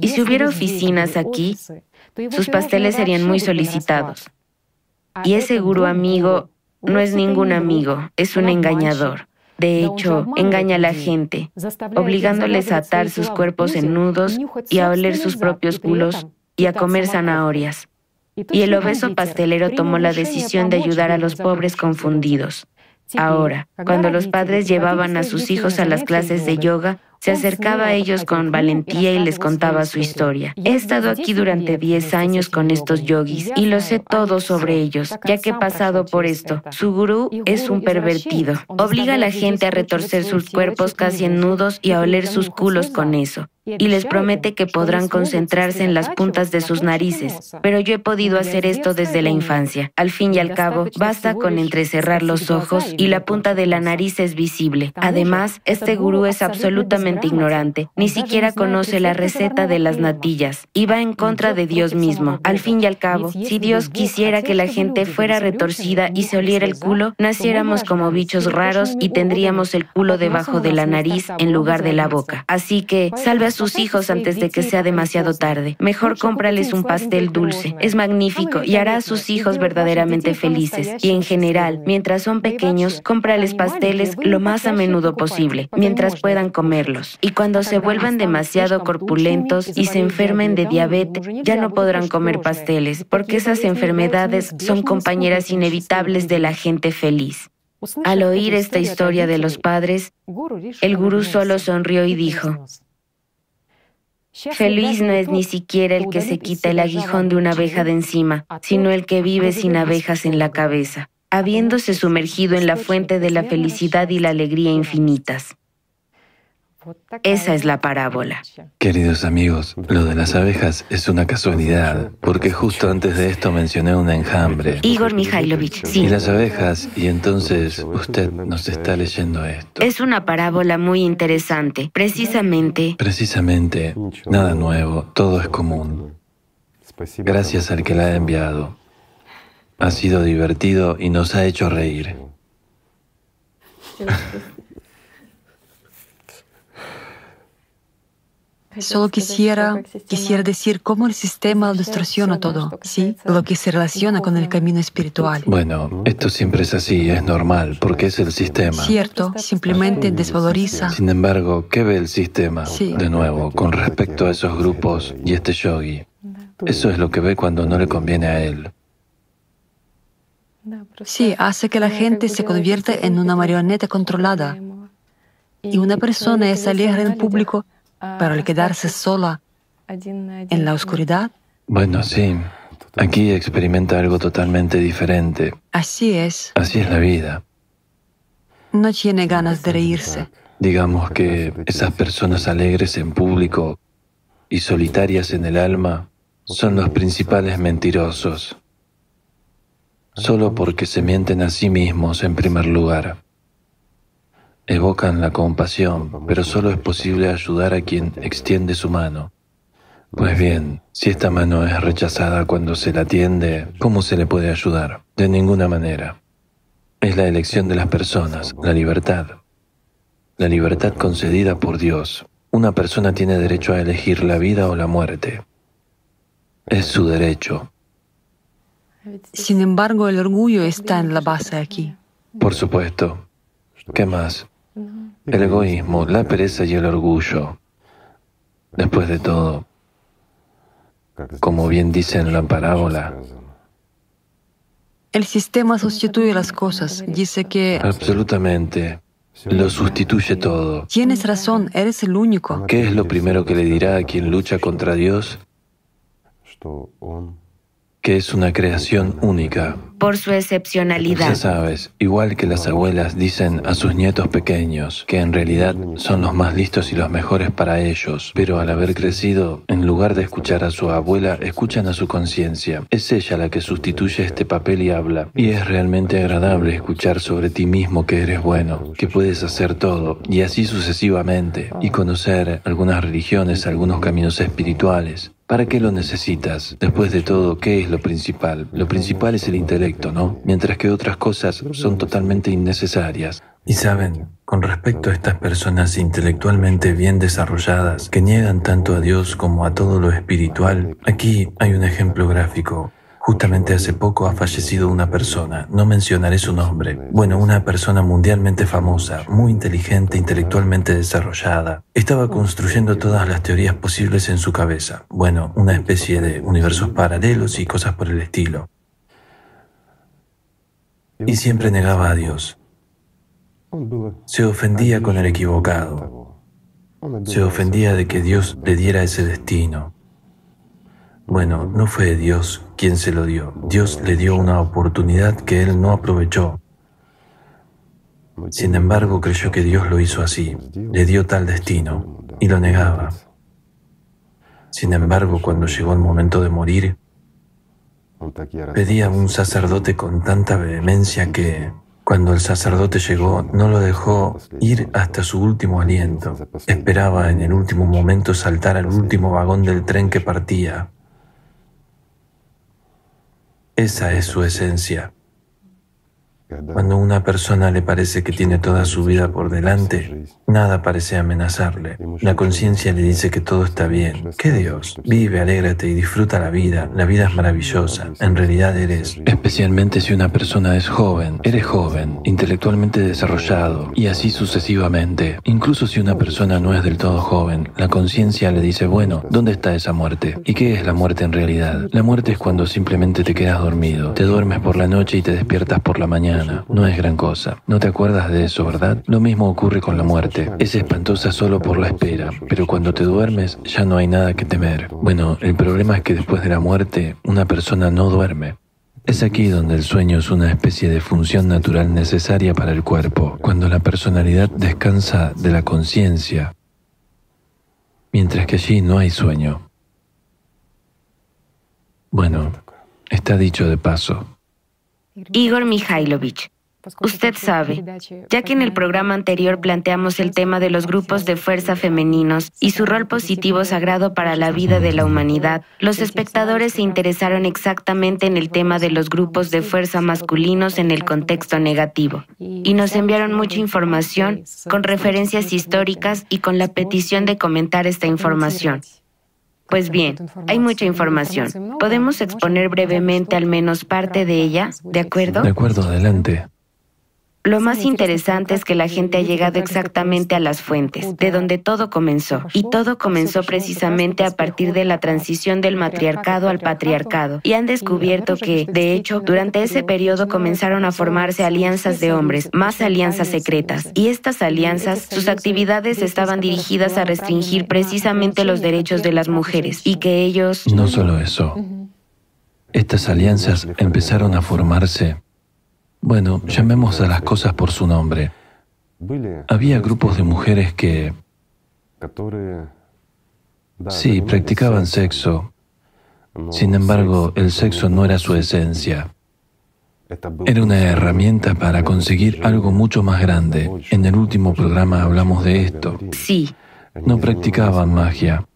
Y si hubiera oficinas aquí, sus pasteles serían muy solicitados. Y ese gurú amigo no es ningún amigo, es un engañador. De hecho, engaña a la gente, obligándoles a atar sus cuerpos en nudos y a oler sus propios culos y a comer zanahorias. Y el obeso pastelero tomó la decisión de ayudar a los pobres confundidos. Ahora, cuando los padres llevaban a sus hijos a las clases de yoga, se acercaba a ellos con valentía y les contaba su historia. He estado aquí durante 10 años con estos yogis y lo sé todo sobre ellos, ya que he pasado por esto. Su gurú es un pervertido. Obliga a la gente a retorcer sus cuerpos casi en nudos y a oler sus culos con eso y les promete que podrán concentrarse en las puntas de sus narices. Pero yo he podido hacer esto desde la infancia. Al fin y al cabo, basta con entrecerrar los ojos y la punta de la nariz es visible. Además, este gurú es absolutamente ignorante. Ni siquiera conoce la receta de las natillas y va en contra de Dios mismo. Al fin y al cabo, si Dios quisiera que la gente fuera retorcida y se oliera el culo, naciéramos como bichos raros y tendríamos el culo debajo de la nariz en lugar de la boca. Así que, salve a sus hijos antes de que sea demasiado tarde. Mejor cómprales un pastel dulce. Es magnífico y hará a sus hijos verdaderamente felices. Y en general, mientras son pequeños, cómprales pasteles lo más a menudo posible, mientras puedan comerlos. Y cuando se vuelvan demasiado corpulentos y se enfermen de diabetes, ya no podrán comer pasteles, porque esas enfermedades son compañeras inevitables de la gente feliz. Al oír esta historia de los padres, el gurú solo sonrió y dijo, Feliz no es ni siquiera el que se quita el aguijón de una abeja de encima, sino el que vive sin abejas en la cabeza, habiéndose sumergido en la fuente de la felicidad y la alegría infinitas. Esa es la parábola. Queridos amigos, lo de las abejas es una casualidad, porque justo antes de esto mencioné un enjambre. Igor Mikhailovich, sí. Y las abejas, y entonces usted nos está leyendo esto. Es una parábola muy interesante. Precisamente. Precisamente, nada nuevo, todo es común. Gracias al que la ha enviado. Ha sido divertido y nos ha hecho reír. Solo quisiera, quisiera decir cómo el sistema lo distorsiona todo, ¿sí? Lo que se relaciona con el camino espiritual. Bueno, esto siempre es así, es normal, porque es el sistema. Cierto, simplemente desvaloriza. Sin embargo, ¿qué ve el sistema? De nuevo, con respecto a esos grupos y este yogi. Eso es lo que ve cuando no le conviene a él. Sí, hace que la gente se convierta en una marioneta controlada. Y una persona es alegre en público pero al quedarse sola en la oscuridad. Bueno, sí. Aquí experimenta algo totalmente diferente. Así es. Así es la vida. No tiene ganas de reírse. Digamos que esas personas alegres en público y solitarias en el alma son los principales mentirosos, solo porque se mienten a sí mismos en primer lugar evocan la compasión, pero solo es posible ayudar a quien extiende su mano. Pues bien, si esta mano es rechazada cuando se la atiende, ¿cómo se le puede ayudar? De ninguna manera. Es la elección de las personas, la libertad. La libertad concedida por Dios. Una persona tiene derecho a elegir la vida o la muerte. Es su derecho. Sin embargo, el orgullo está en la base aquí. Por supuesto. ¿Qué más? El egoísmo, la pereza y el orgullo. Después de todo, como bien dice en la parábola, el sistema sustituye las cosas. Dice que... Absolutamente. Lo sustituye todo. Tienes razón, eres el único. ¿Qué es lo primero que le dirá a quien lucha contra Dios? Que es una creación única. Por su excepcionalidad. Ya sabes, igual que las abuelas dicen a sus nietos pequeños, que en realidad son los más listos y los mejores para ellos, pero al haber crecido, en lugar de escuchar a su abuela, escuchan a su conciencia. Es ella la que sustituye este papel y habla. Y es realmente agradable escuchar sobre ti mismo que eres bueno, que puedes hacer todo, y así sucesivamente, y conocer algunas religiones, algunos caminos espirituales. ¿Para qué lo necesitas? Después de todo, ¿qué es lo principal? Lo principal es el intelecto, ¿no? Mientras que otras cosas son totalmente innecesarias. Y saben, con respecto a estas personas intelectualmente bien desarrolladas que niegan tanto a Dios como a todo lo espiritual, aquí hay un ejemplo gráfico. Justamente hace poco ha fallecido una persona, no mencionaré su nombre. Bueno, una persona mundialmente famosa, muy inteligente, intelectualmente desarrollada. Estaba construyendo todas las teorías posibles en su cabeza. Bueno, una especie de universos paralelos y cosas por el estilo. Y siempre negaba a Dios. Se ofendía con el equivocado. Se ofendía de que Dios le diera ese destino. Bueno, no fue Dios quien se lo dio. Dios le dio una oportunidad que él no aprovechó. Sin embargo, creyó que Dios lo hizo así, le dio tal destino y lo negaba. Sin embargo, cuando llegó el momento de morir, pedía a un sacerdote con tanta vehemencia que, cuando el sacerdote llegó, no lo dejó ir hasta su último aliento. Esperaba en el último momento saltar al último vagón del tren que partía. Esa es su esencia. Cuando a una persona le parece que tiene toda su vida por delante, nada parece amenazarle. La conciencia le dice que todo está bien. ¿Qué Dios? Vive, alégrate y disfruta la vida. La vida es maravillosa. En realidad eres. Especialmente si una persona es joven. Eres joven, intelectualmente desarrollado y así sucesivamente. Incluso si una persona no es del todo joven, la conciencia le dice, bueno, ¿dónde está esa muerte? ¿Y qué es la muerte en realidad? La muerte es cuando simplemente te quedas dormido. Te duermes por la noche y te despiertas por la mañana no es gran cosa. No te acuerdas de eso, ¿verdad? Lo mismo ocurre con la muerte. Es espantosa solo por la espera, pero cuando te duermes ya no hay nada que temer. Bueno, el problema es que después de la muerte una persona no duerme. Es aquí donde el sueño es una especie de función natural necesaria para el cuerpo, cuando la personalidad descansa de la conciencia, mientras que allí no hay sueño. Bueno, está dicho de paso. Igor Mikhailovich. Usted sabe, ya que en el programa anterior planteamos el tema de los grupos de fuerza femeninos y su rol positivo sagrado para la vida de la humanidad, los espectadores se interesaron exactamente en el tema de los grupos de fuerza masculinos en el contexto negativo y nos enviaron mucha información con referencias históricas y con la petición de comentar esta información. Pues bien, hay mucha información. ¿Podemos exponer brevemente al menos parte de ella? ¿De acuerdo? De acuerdo, adelante. Lo más interesante es que la gente ha llegado exactamente a las fuentes, de donde todo comenzó. Y todo comenzó precisamente a partir de la transición del matriarcado al patriarcado. Y han descubierto que, de hecho, durante ese periodo comenzaron a formarse alianzas de hombres, más alianzas secretas. Y estas alianzas, sus actividades estaban dirigidas a restringir precisamente los derechos de las mujeres. Y que ellos... No solo eso. Estas alianzas empezaron a formarse bueno, llamemos a las cosas por su nombre. Había grupos de mujeres que... Sí, practicaban sexo. Sin embargo, el sexo no era su esencia. Era una herramienta para conseguir algo mucho más grande. En el último programa hablamos de esto. Sí. No practicaban magia.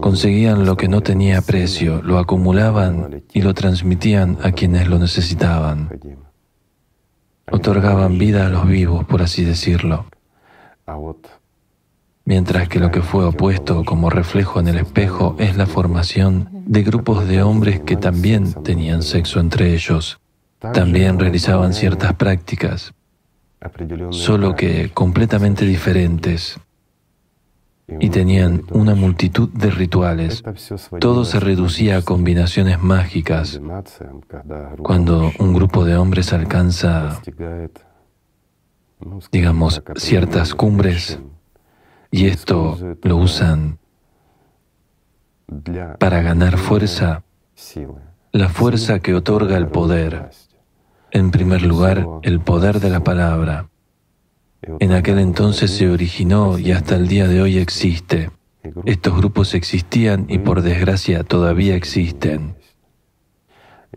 Conseguían lo que no tenía precio, lo acumulaban y lo transmitían a quienes lo necesitaban otorgaban vida a los vivos, por así decirlo. Mientras que lo que fue opuesto como reflejo en el espejo es la formación de grupos de hombres que también tenían sexo entre ellos, también realizaban ciertas prácticas, solo que completamente diferentes y tenían una multitud de rituales. Todo se reducía a combinaciones mágicas. Cuando un grupo de hombres alcanza, digamos, ciertas cumbres, y esto lo usan para ganar fuerza, la fuerza que otorga el poder. En primer lugar, el poder de la palabra. En aquel entonces se originó y hasta el día de hoy existe. Estos grupos existían y por desgracia todavía existen.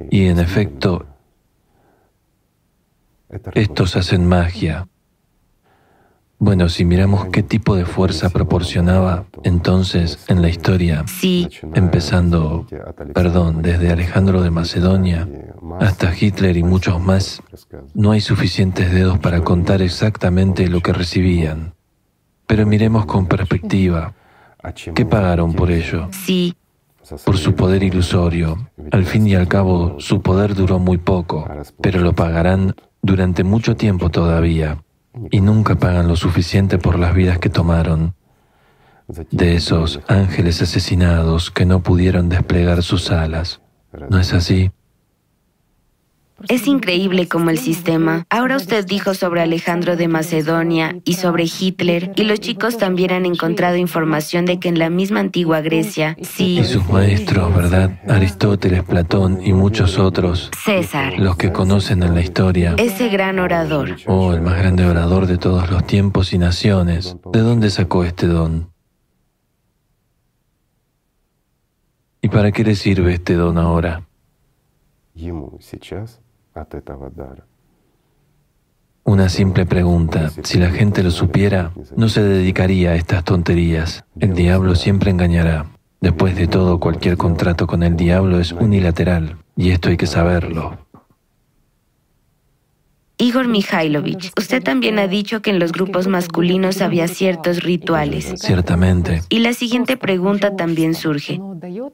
Y en efecto, estos hacen magia. Bueno, si miramos qué tipo de fuerza proporcionaba entonces en la historia, sí. empezando, perdón, desde Alejandro de Macedonia hasta Hitler y muchos más, no hay suficientes dedos para contar exactamente lo que recibían. Pero miremos con perspectiva. ¿Qué pagaron por ello? Sí. Por su poder ilusorio. Al fin y al cabo, su poder duró muy poco, pero lo pagarán durante mucho tiempo todavía y nunca pagan lo suficiente por las vidas que tomaron, de esos ángeles asesinados que no pudieron desplegar sus alas. ¿No es así? Es increíble como el sistema. Ahora usted dijo sobre Alejandro de Macedonia y sobre Hitler, y los chicos también han encontrado información de que en la misma antigua Grecia, sí. Y sus maestros, ¿verdad? Aristóteles, Platón y muchos otros. César. Los que conocen en la historia. Ese gran orador. Oh, el más grande orador de todos los tiempos y naciones. ¿De dónde sacó este don? ¿Y para qué le sirve este don ahora? Una simple pregunta. Si la gente lo supiera, no se dedicaría a estas tonterías. El diablo siempre engañará. Después de todo, cualquier contrato con el diablo es unilateral, y esto hay que saberlo. Igor Mikhailovich, usted también ha dicho que en los grupos masculinos había ciertos rituales. Ciertamente. Y la siguiente pregunta también surge.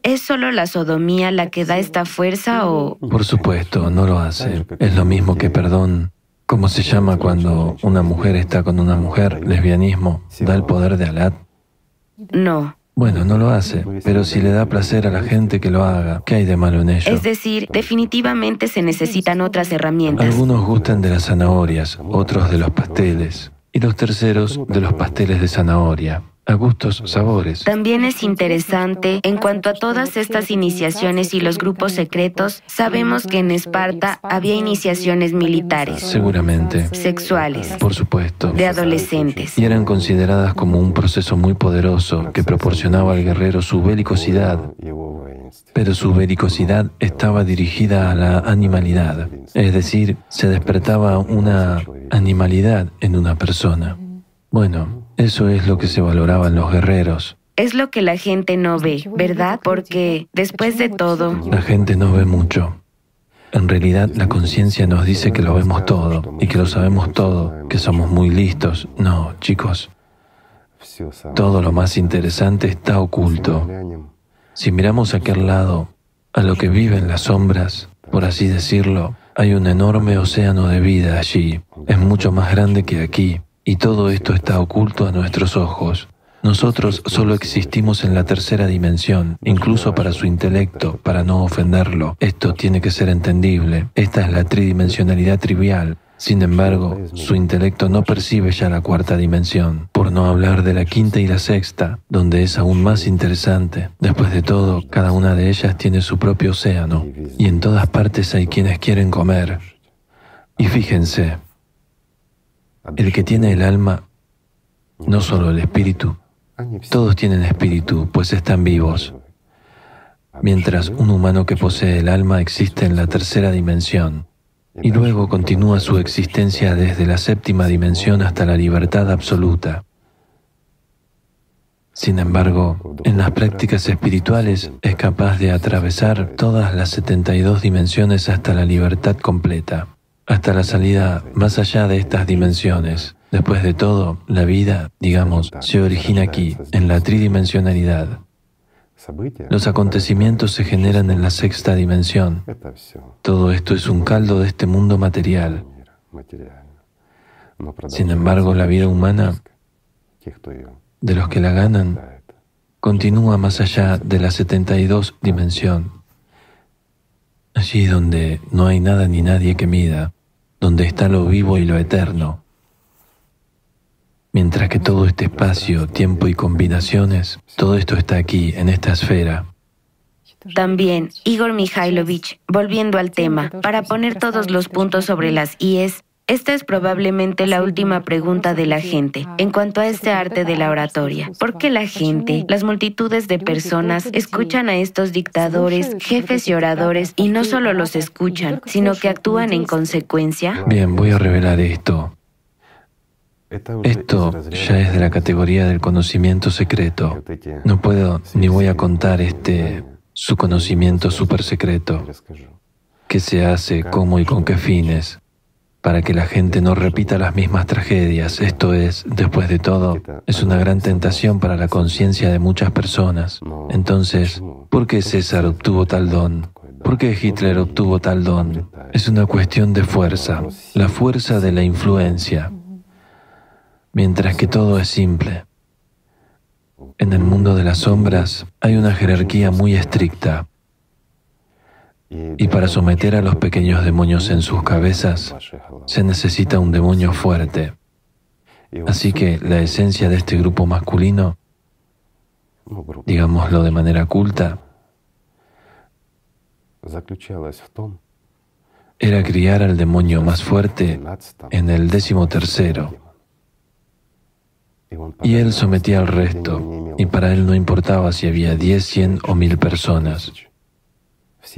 ¿Es solo la sodomía la que da esta fuerza o...? Por supuesto, no lo hace. Es lo mismo que perdón. ¿Cómo se llama cuando una mujer está con una mujer? Lesbianismo. ¿Da el poder de Alat? No. Bueno, no lo hace, pero si le da placer a la gente que lo haga, ¿qué hay de malo en ello? Es decir, definitivamente se necesitan otras herramientas. Algunos gustan de las zanahorias, otros de los pasteles, y los terceros de los pasteles de zanahoria a gustos, sabores. También es interesante, en cuanto a todas estas iniciaciones y los grupos secretos, sabemos que en Esparta había iniciaciones militares. Seguramente. Sexuales. Por supuesto. De adolescentes. Y eran consideradas como un proceso muy poderoso que proporcionaba al guerrero su belicosidad. Pero su belicosidad estaba dirigida a la animalidad, es decir, se despertaba una animalidad en una persona. Bueno, eso es lo que se valoraban los guerreros. Es lo que la gente no ve, ¿verdad? Porque, después de todo... La gente no ve mucho. En realidad, la conciencia nos dice que lo vemos todo y que lo sabemos todo, que somos muy listos. No, chicos. Todo lo más interesante está oculto. Si miramos a aquel lado, a lo que vive en las sombras, por así decirlo, hay un enorme océano de vida allí. Es mucho más grande que aquí. Y todo esto está oculto a nuestros ojos. Nosotros solo existimos en la tercera dimensión, incluso para su intelecto, para no ofenderlo. Esto tiene que ser entendible. Esta es la tridimensionalidad trivial. Sin embargo, su intelecto no percibe ya la cuarta dimensión, por no hablar de la quinta y la sexta, donde es aún más interesante. Después de todo, cada una de ellas tiene su propio océano, y en todas partes hay quienes quieren comer. Y fíjense, el que tiene el alma, no solo el espíritu, todos tienen espíritu, pues están vivos. Mientras un humano que posee el alma existe en la tercera dimensión y luego continúa su existencia desde la séptima dimensión hasta la libertad absoluta. Sin embargo, en las prácticas espirituales es capaz de atravesar todas las 72 dimensiones hasta la libertad completa hasta la salida más allá de estas dimensiones. Después de todo, la vida, digamos, se origina aquí, en la tridimensionalidad. Los acontecimientos se generan en la sexta dimensión. Todo esto es un caldo de este mundo material. Sin embargo, la vida humana de los que la ganan continúa más allá de la 72 dimensión, allí donde no hay nada ni nadie que mida, donde está lo vivo y lo eterno. Mientras que todo este espacio, tiempo y combinaciones, todo esto está aquí, en esta esfera. También, Igor Mikhailovich, volviendo al tema, para poner todos los puntos sobre las IES, esta es probablemente la última pregunta de la gente en cuanto a este arte de la oratoria. ¿Por qué la gente, las multitudes de personas, escuchan a estos dictadores, jefes y oradores y no solo los escuchan, sino que actúan en consecuencia? Bien, voy a revelar esto. Esto ya es de la categoría del conocimiento secreto. No puedo ni voy a contar este su conocimiento súper secreto. ¿Qué se hace, cómo y con qué fines? Para que la gente no repita las mismas tragedias. Esto es, después de todo, es una gran tentación para la conciencia de muchas personas. Entonces, ¿por qué César obtuvo tal don? ¿Por qué Hitler obtuvo tal don? Es una cuestión de fuerza, la fuerza de la influencia mientras que todo es simple. En el mundo de las sombras hay una jerarquía muy estricta y para someter a los pequeños demonios en sus cabezas se necesita un demonio fuerte. Así que la esencia de este grupo masculino, digámoslo de manera culta, era criar al demonio más fuerte en el décimo tercero y él sometía al resto, y para él no importaba si había diez, cien o mil personas.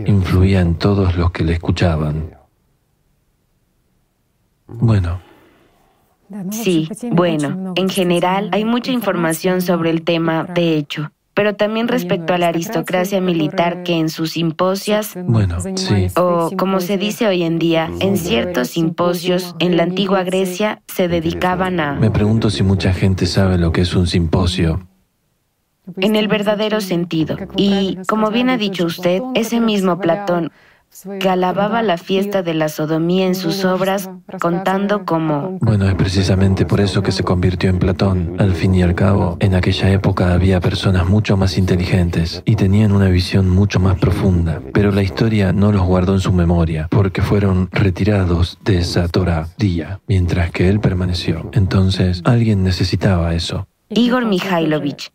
Influía en todos los que le escuchaban. Bueno. Sí, bueno, en general hay mucha información sobre el tema, de hecho pero también respecto a la aristocracia militar que en sus simposias, bueno, sí. o como se dice hoy en día, en ciertos simposios en la antigua Grecia se dedicaban a... Me pregunto si mucha gente sabe lo que es un simposio. En el verdadero sentido. Y, como bien ha dicho usted, ese mismo Platón que alababa la fiesta de la sodomía en sus obras, contando como... Bueno, es precisamente por eso que se convirtió en Platón. Al fin y al cabo, en aquella época había personas mucho más inteligentes y tenían una visión mucho más profunda, pero la historia no los guardó en su memoria, porque fueron retirados de esa Torah día, mientras que él permaneció. Entonces, alguien necesitaba eso. Igor Mikhailovich.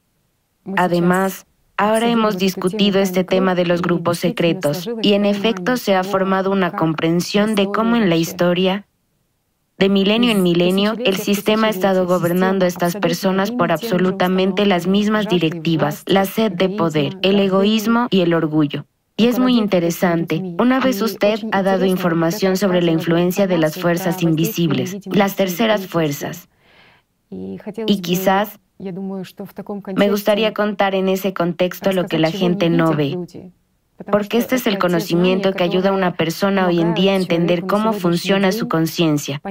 Además, Ahora hemos discutido este tema de los grupos secretos y en efecto se ha formado una comprensión de cómo en la historia, de milenio en milenio, el sistema ha estado gobernando a estas personas por absolutamente las mismas directivas, la sed de poder, el egoísmo y el orgullo. Y es muy interesante. Una vez usted ha dado información sobre la influencia de las fuerzas invisibles, las terceras fuerzas. Y quizás me gustaría contar en ese contexto lo que la gente no ve, porque este es el conocimiento que ayuda a una persona hoy en día a entender cómo funciona su conciencia,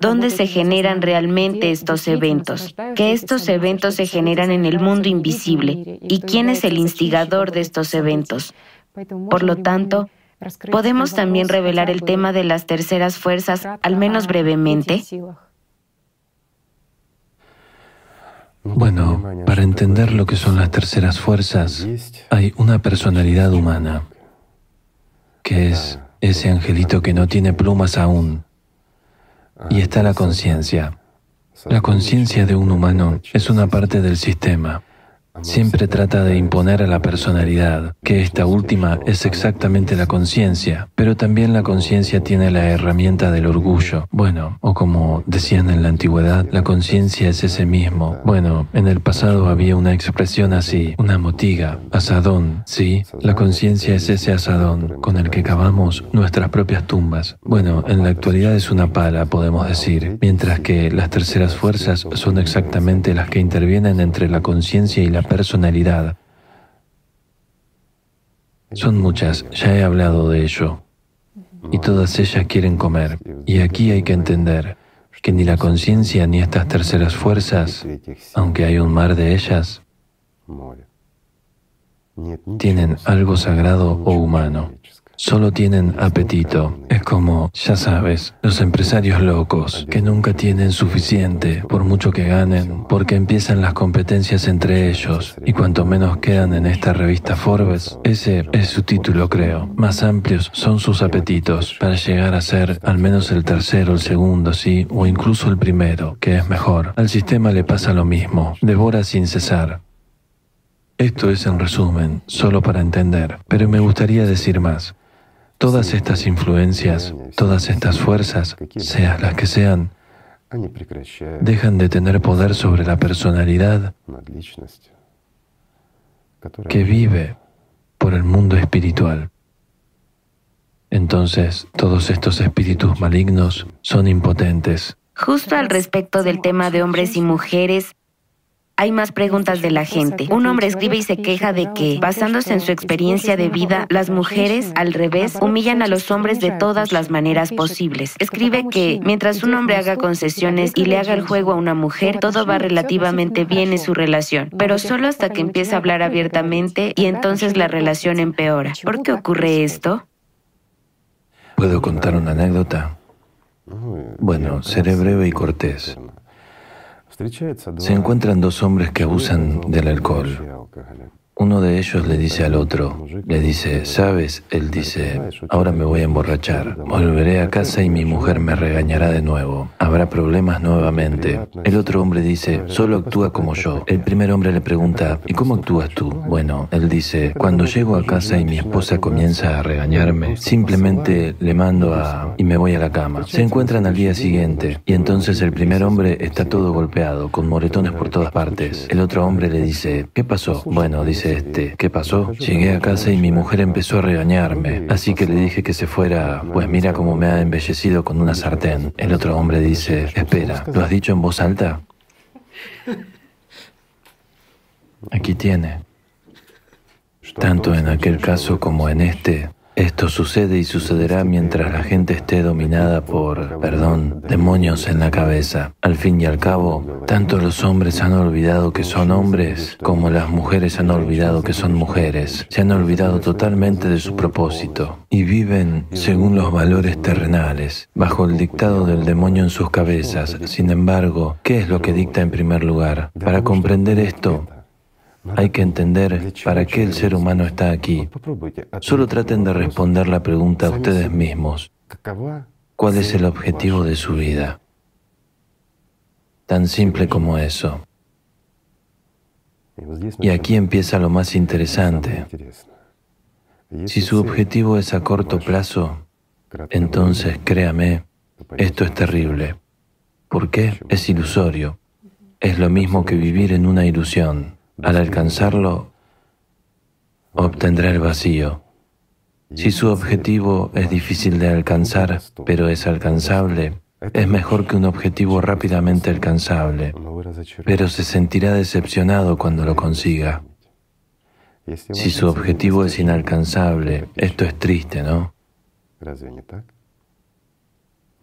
dónde se generan realmente estos eventos, que estos eventos se generan en el mundo invisible y quién es el instigador de estos eventos. Por lo tanto, podemos también revelar el tema de las terceras fuerzas, al menos brevemente. Bueno, para entender lo que son las terceras fuerzas, hay una personalidad humana, que es ese angelito que no tiene plumas aún, y está la conciencia. La conciencia de un humano es una parte del sistema. Siempre trata de imponer a la personalidad, que esta última es exactamente la conciencia, pero también la conciencia tiene la herramienta del orgullo. Bueno, o como decían en la antigüedad, la conciencia es ese mismo. Bueno, en el pasado había una expresión así, una motiga, asadón, ¿sí? La conciencia es ese asadón con el que cavamos nuestras propias tumbas. Bueno, en la actualidad es una pala, podemos decir, mientras que las terceras fuerzas son exactamente las que intervienen entre la conciencia y la personalidad. Son muchas, ya he hablado de ello, y todas ellas quieren comer. Y aquí hay que entender que ni la conciencia ni estas terceras fuerzas, aunque hay un mar de ellas, tienen algo sagrado o humano. Solo tienen apetito. Es como, ya sabes, los empresarios locos, que nunca tienen suficiente, por mucho que ganen, porque empiezan las competencias entre ellos, y cuanto menos quedan en esta revista Forbes, ese es su título creo, más amplios son sus apetitos, para llegar a ser al menos el tercero, el segundo, sí, o incluso el primero, que es mejor. Al sistema le pasa lo mismo, devora sin cesar. Esto es en resumen, solo para entender, pero me gustaría decir más. Todas estas influencias, todas estas fuerzas, sean las que sean, dejan de tener poder sobre la personalidad que vive por el mundo espiritual. Entonces, todos estos espíritus malignos son impotentes. Justo al respecto del tema de hombres y mujeres, hay más preguntas de la gente. Un hombre escribe y se queja de que, basándose en su experiencia de vida, las mujeres, al revés, humillan a los hombres de todas las maneras posibles. Escribe que, mientras un hombre haga concesiones y le haga el juego a una mujer, todo va relativamente bien en su relación, pero solo hasta que empieza a hablar abiertamente y entonces la relación empeora. ¿Por qué ocurre esto? ¿Puedo contar una anécdota? Bueno, seré breve y cortés. Se encuentran dos hombres que abusan del alcohol. Uno de ellos le dice al otro, le dice, ¿sabes? Él dice, ahora me voy a emborrachar, volveré a casa y mi mujer me regañará de nuevo, habrá problemas nuevamente. El otro hombre dice, solo actúa como yo. El primer hombre le pregunta, ¿y cómo actúas tú? Bueno, él dice, cuando llego a casa y mi esposa comienza a regañarme, simplemente le mando a... y me voy a la cama. Se encuentran al día siguiente y entonces el primer hombre está todo golpeado, con moretones por todas partes. El otro hombre le dice, ¿qué pasó? Bueno, dice, este, ¿qué pasó? Llegué a casa y mi mujer empezó a regañarme, así que le dije que se fuera, pues mira cómo me ha embellecido con una sartén. El otro hombre dice, espera, ¿lo has dicho en voz alta? Aquí tiene. Tanto en aquel caso como en este, esto sucede y sucederá mientras la gente esté dominada por, perdón, demonios en la cabeza. Al fin y al cabo, tanto los hombres han olvidado que son hombres como las mujeres han olvidado que son mujeres. Se han olvidado totalmente de su propósito y viven según los valores terrenales, bajo el dictado del demonio en sus cabezas. Sin embargo, ¿qué es lo que dicta en primer lugar? Para comprender esto, hay que entender para qué el ser humano está aquí. Solo traten de responder la pregunta a ustedes mismos. ¿Cuál es el objetivo de su vida? Tan simple como eso. Y aquí empieza lo más interesante. Si su objetivo es a corto plazo, entonces créame, esto es terrible. ¿Por qué? Es ilusorio. Es lo mismo que vivir en una ilusión. Al alcanzarlo, obtendrá el vacío. Si su objetivo es difícil de alcanzar, pero es alcanzable, es mejor que un objetivo rápidamente alcanzable, pero se sentirá decepcionado cuando lo consiga. Si su objetivo es inalcanzable, esto es triste, ¿no?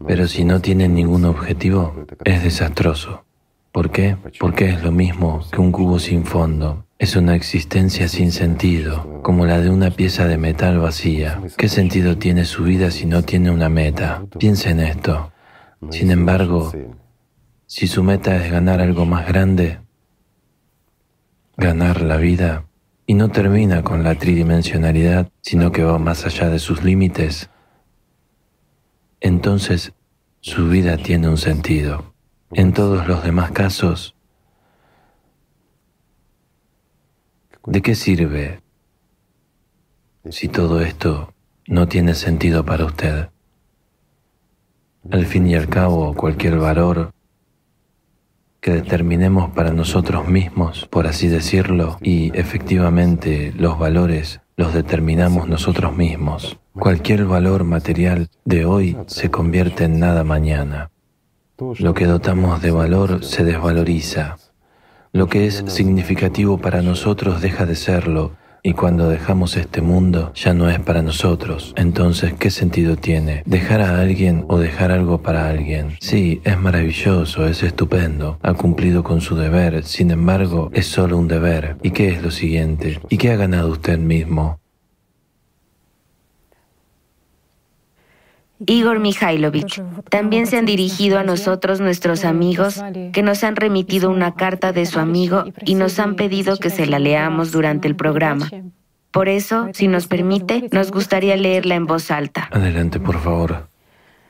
Pero si no tiene ningún objetivo, es desastroso. ¿Por qué? Porque es lo mismo que un cubo sin fondo. Es una existencia sin sentido, como la de una pieza de metal vacía. ¿Qué sentido tiene su vida si no tiene una meta? Piensa en esto. Sin embargo, si su meta es ganar algo más grande, ganar la vida, y no termina con la tridimensionalidad, sino que va más allá de sus límites, entonces su vida tiene un sentido. En todos los demás casos, ¿de qué sirve si todo esto no tiene sentido para usted? Al fin y al cabo, cualquier valor que determinemos para nosotros mismos, por así decirlo, y efectivamente los valores los determinamos nosotros mismos. Cualquier valor material de hoy se convierte en nada mañana. Lo que dotamos de valor se desvaloriza. Lo que es significativo para nosotros deja de serlo y cuando dejamos este mundo ya no es para nosotros. Entonces, ¿qué sentido tiene? ¿Dejar a alguien o dejar algo para alguien? Sí, es maravilloso, es estupendo, ha cumplido con su deber, sin embargo, es solo un deber. ¿Y qué es lo siguiente? ¿Y qué ha ganado usted mismo? Igor Mikhailovich, también se han dirigido a nosotros nuestros amigos que nos han remitido una carta de su amigo y nos han pedido que se la leamos durante el programa. Por eso, si nos permite, nos gustaría leerla en voz alta. Adelante, por favor.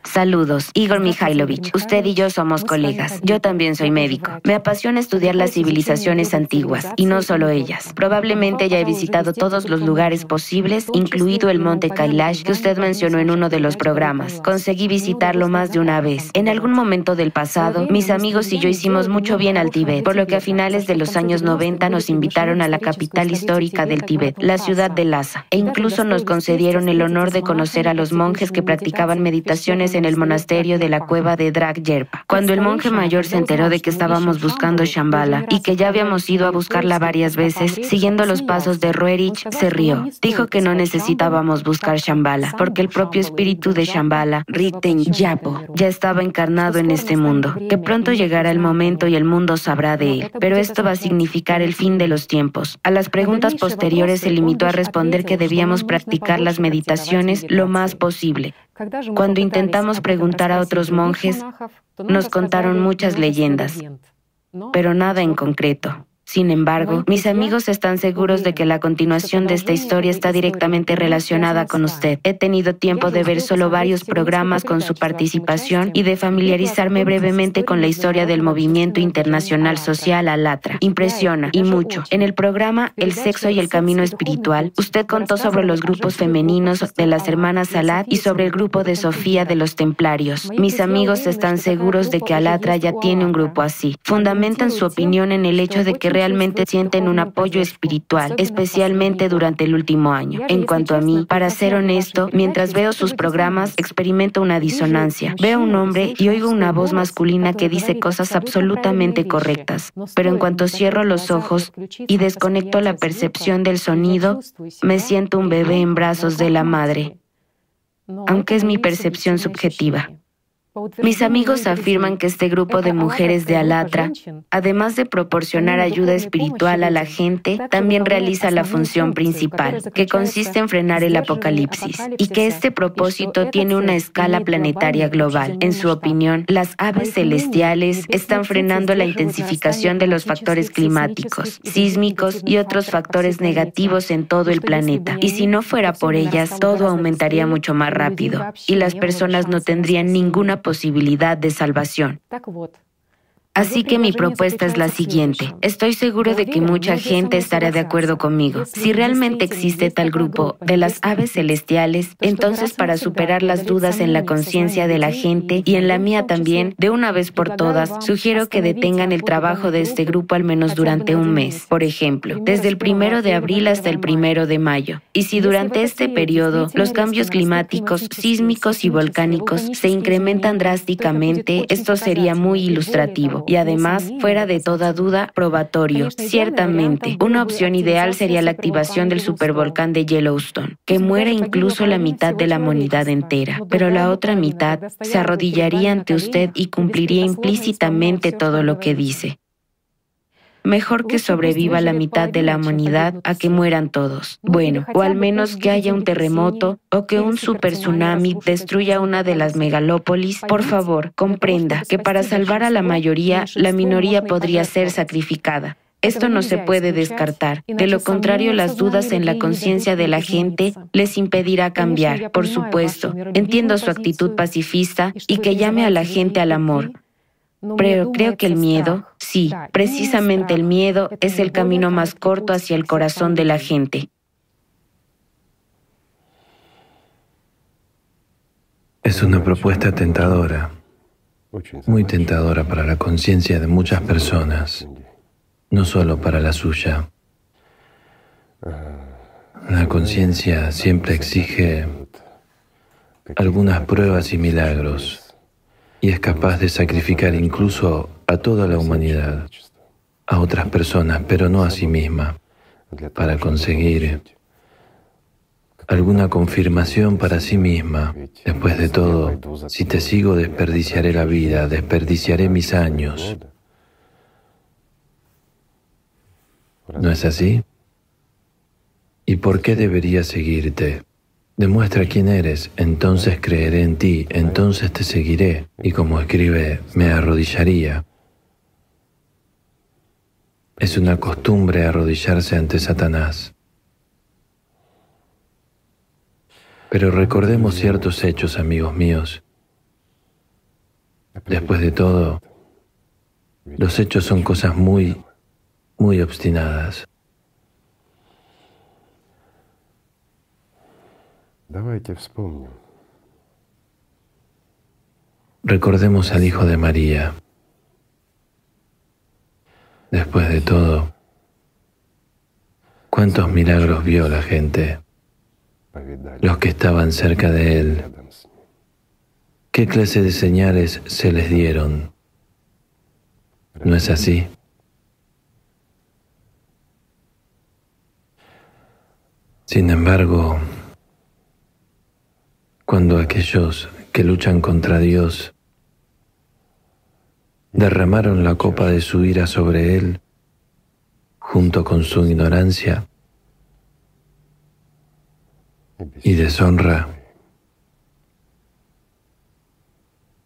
Saludos, Igor Mikhailovich. Usted y yo somos colegas. Yo también soy médico. Me apasiona estudiar las civilizaciones antiguas, y no solo ellas. Probablemente ya he visitado todos los lugares posibles, incluido el monte Kailash que usted mencionó en uno de los programas. Conseguí visitarlo más de una vez. En algún momento del pasado, mis amigos y yo hicimos mucho bien al Tíbet, por lo que a finales de los años 90 nos invitaron a la capital histórica del Tíbet, la ciudad de Lhasa, e incluso nos concedieron el honor de conocer a los monjes que practicaban meditaciones en el monasterio de la cueva de Drag Yerpa. Cuando el monje mayor se enteró de que estábamos buscando Shambhala y que ya habíamos ido a buscarla varias veces, siguiendo los pasos de Ruerich, se rió. Dijo que no necesitábamos buscar Shambhala, porque el propio espíritu de Shambhala, Riten Yapo, ya estaba encarnado en este mundo, que pronto llegará el momento y el mundo sabrá de él. Pero esto va a significar el fin de los tiempos. A las preguntas posteriores se limitó a responder que debíamos practicar las meditaciones lo más posible, cuando intentamos preguntar a otros monjes, nos contaron muchas leyendas, pero nada en concreto. Sin embargo, mis amigos están seguros de que la continuación de esta historia está directamente relacionada con usted. He tenido tiempo de ver solo varios programas con su participación y de familiarizarme brevemente con la historia del movimiento internacional social Alatra. Impresiona, y mucho. En el programa El sexo y el camino espiritual, usted contó sobre los grupos femeninos de las hermanas Salat y sobre el grupo de Sofía de los Templarios. Mis amigos están seguros de que Alatra ya tiene un grupo así. Fundamentan su opinión en el hecho de que realmente sienten un apoyo espiritual, especialmente durante el último año. En cuanto a mí, para ser honesto, mientras veo sus programas, experimento una disonancia. Veo un hombre y oigo una voz masculina que dice cosas absolutamente correctas, pero en cuanto cierro los ojos y desconecto la percepción del sonido, me siento un bebé en brazos de la madre, aunque es mi percepción subjetiva. Mis amigos afirman que este grupo de mujeres de Alatra, además de proporcionar ayuda espiritual a la gente, también realiza la función principal, que consiste en frenar el apocalipsis, y que este propósito tiene una escala planetaria global. En su opinión, las aves celestiales están frenando la intensificación de los factores climáticos, sísmicos y otros factores negativos en todo el planeta. Y si no fuera por ellas, todo aumentaría mucho más rápido, y las personas no tendrían ninguna posibilidad de salvación. Así que mi propuesta es la siguiente. Estoy seguro de que mucha gente estará de acuerdo conmigo. Si realmente existe tal grupo de las aves celestiales, entonces para superar las dudas en la conciencia de la gente y en la mía también, de una vez por todas, sugiero que detengan el trabajo de este grupo al menos durante un mes. Por ejemplo, desde el primero de abril hasta el primero de mayo. Y si durante este periodo los cambios climáticos, sísmicos y volcánicos se incrementan drásticamente, esto sería muy ilustrativo y además, fuera de toda duda, probatorio. Ciertamente, una opción ideal sería la activación del supervolcán de Yellowstone, que muera incluso la mitad de la humanidad entera, pero la otra mitad se arrodillaría ante usted y cumpliría implícitamente todo lo que dice. Mejor que sobreviva la mitad de la humanidad a que mueran todos. Bueno, o al menos que haya un terremoto o que un super tsunami destruya una de las megalópolis. Por favor, comprenda que para salvar a la mayoría, la minoría podría ser sacrificada. Esto no se puede descartar. De lo contrario, las dudas en la conciencia de la gente les impedirá cambiar. Por supuesto, entiendo su actitud pacifista y que llame a la gente al amor, pero creo que el miedo, sí, precisamente el miedo es el camino más corto hacia el corazón de la gente. Es una propuesta tentadora, muy tentadora para la conciencia de muchas personas, no solo para la suya. La conciencia siempre exige algunas pruebas y milagros y es capaz de sacrificar incluso a toda la humanidad, a otras personas, pero no a sí misma, para conseguir alguna confirmación para sí misma. Después de todo, si te sigo desperdiciaré la vida, desperdiciaré mis años. ¿No es así? ¿Y por qué debería seguirte? Demuestra quién eres, entonces creeré en ti, entonces te seguiré. Y como escribe, me arrodillaría. Es una costumbre arrodillarse ante Satanás. Pero recordemos ciertos hechos, amigos míos. Después de todo, los hechos son cosas muy, muy obstinadas. Recordemos al Hijo de María. Después de todo, ¿cuántos milagros vio la gente? Los que estaban cerca de Él. ¿Qué clase de señales se les dieron? ¿No es así? Sin embargo, cuando aquellos que luchan contra Dios derramaron la copa de su ira sobre Él, junto con su ignorancia y deshonra,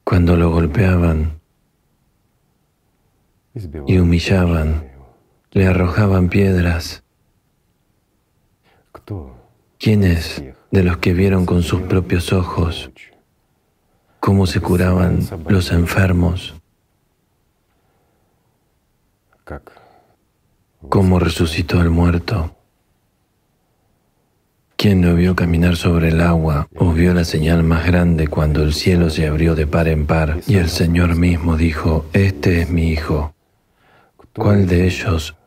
cuando lo golpeaban y humillaban, le arrojaban piedras, ¿quiénes de los que vieron con sus propios ojos cómo se curaban los enfermos, cómo resucitó el muerto. ¿Quién lo vio caminar sobre el agua o vio la señal más grande cuando el cielo se abrió de par en par y el Señor mismo dijo, Este es mi Hijo? ¿Cuál de ellos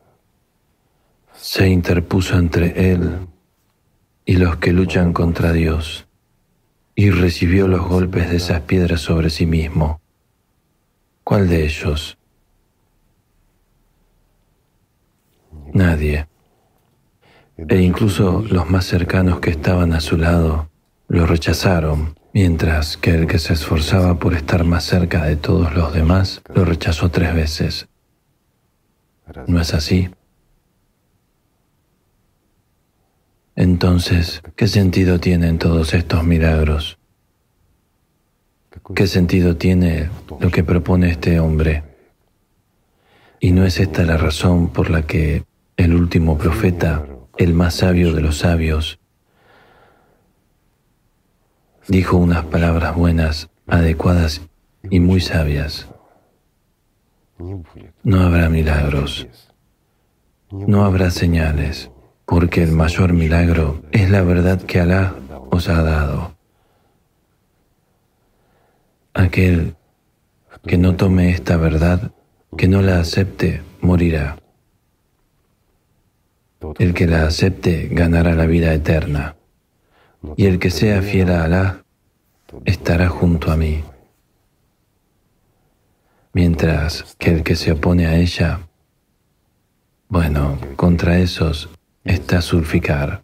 se interpuso entre él y los que luchan contra Dios, y recibió los golpes de esas piedras sobre sí mismo. ¿Cuál de ellos? Nadie. E incluso los más cercanos que estaban a su lado lo rechazaron, mientras que el que se esforzaba por estar más cerca de todos los demás lo rechazó tres veces. ¿No es así? Entonces, ¿qué sentido tienen todos estos milagros? ¿Qué sentido tiene lo que propone este hombre? Y no es esta la razón por la que el último profeta, el más sabio de los sabios, dijo unas palabras buenas, adecuadas y muy sabias. No habrá milagros, no habrá señales, porque el mayor milagro es la verdad que Alá os ha dado. Aquel que no tome esta verdad, que no la acepte, morirá. El que la acepte ganará la vida eterna. Y el que sea fiel a Alá estará junto a mí. Mientras que el que se opone a ella, bueno, contra esos está sulficar.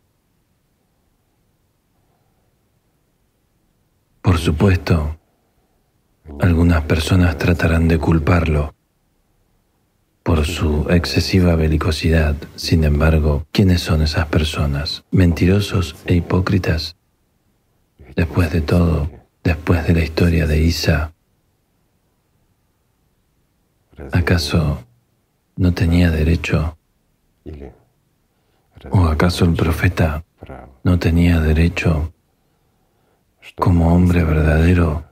Por supuesto, algunas personas tratarán de culparlo por su excesiva belicosidad. Sin embargo, ¿quiénes son esas personas? ¿Mentirosos e hipócritas? Después de todo, después de la historia de Isa, ¿acaso no tenía derecho ¿O acaso el profeta no tenía derecho, como hombre verdadero,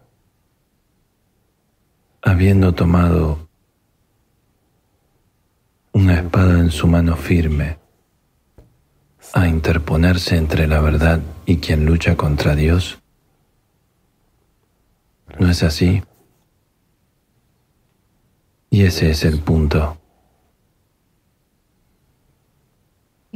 habiendo tomado una espada en su mano firme, a interponerse entre la verdad y quien lucha contra Dios? ¿No es así? Y ese es el punto.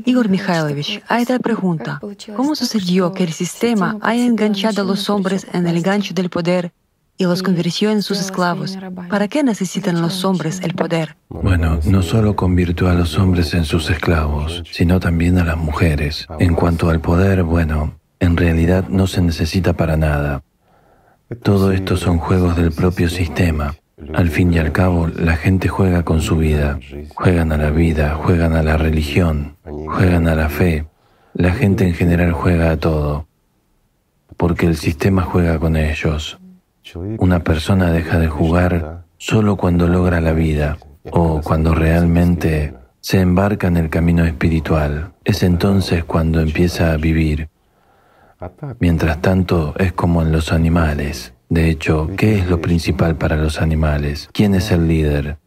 Igor Mikhailovich, hay esta pregunta. ¿Cómo sucedió que el sistema haya enganchado a los hombres en el gancho del poder y los convirtió en sus esclavos? ¿Para qué necesitan los hombres el poder? Bueno, no solo convirtió a los hombres en sus esclavos, sino también a las mujeres. En cuanto al poder, bueno, en realidad no se necesita para nada. Todo esto son juegos del propio sistema. Al fin y al cabo, la gente juega con su vida, juegan a la vida, juegan a la religión, juegan a la fe. La gente en general juega a todo. porque el sistema juega con ellos. Una persona deja de jugar solo cuando logra la vida o cuando realmente se embarca en el camino espiritual. Es entonces cuando empieza a vivir. Mientras tanto, es como en los animales. De hecho, ¿qué es lo principal para los animales? ¿Quién es el líder?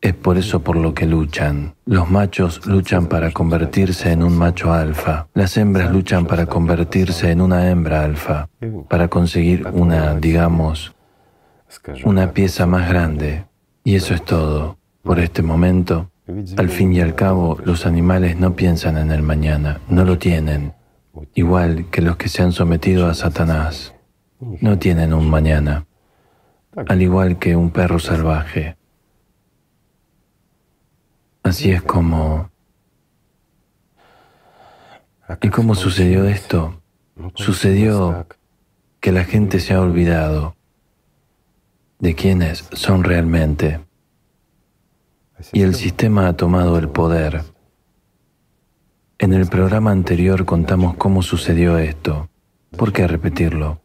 Es por eso por lo que luchan. Los machos luchan para convertirse en un macho alfa. Las hembras luchan para convertirse en una hembra alfa, para conseguir una, digamos, una pieza más grande. Y eso es todo. Por este momento, al fin y al cabo, los animales no piensan en el mañana, no lo tienen, igual que los que se han sometido a Satanás. No tienen un mañana, al igual que un perro salvaje. Así es como... ¿Y cómo sucedió esto? Sucedió que la gente se ha olvidado de quiénes son realmente. Y el sistema ha tomado el poder. En el programa anterior contamos cómo sucedió esto. ¿Por qué repetirlo?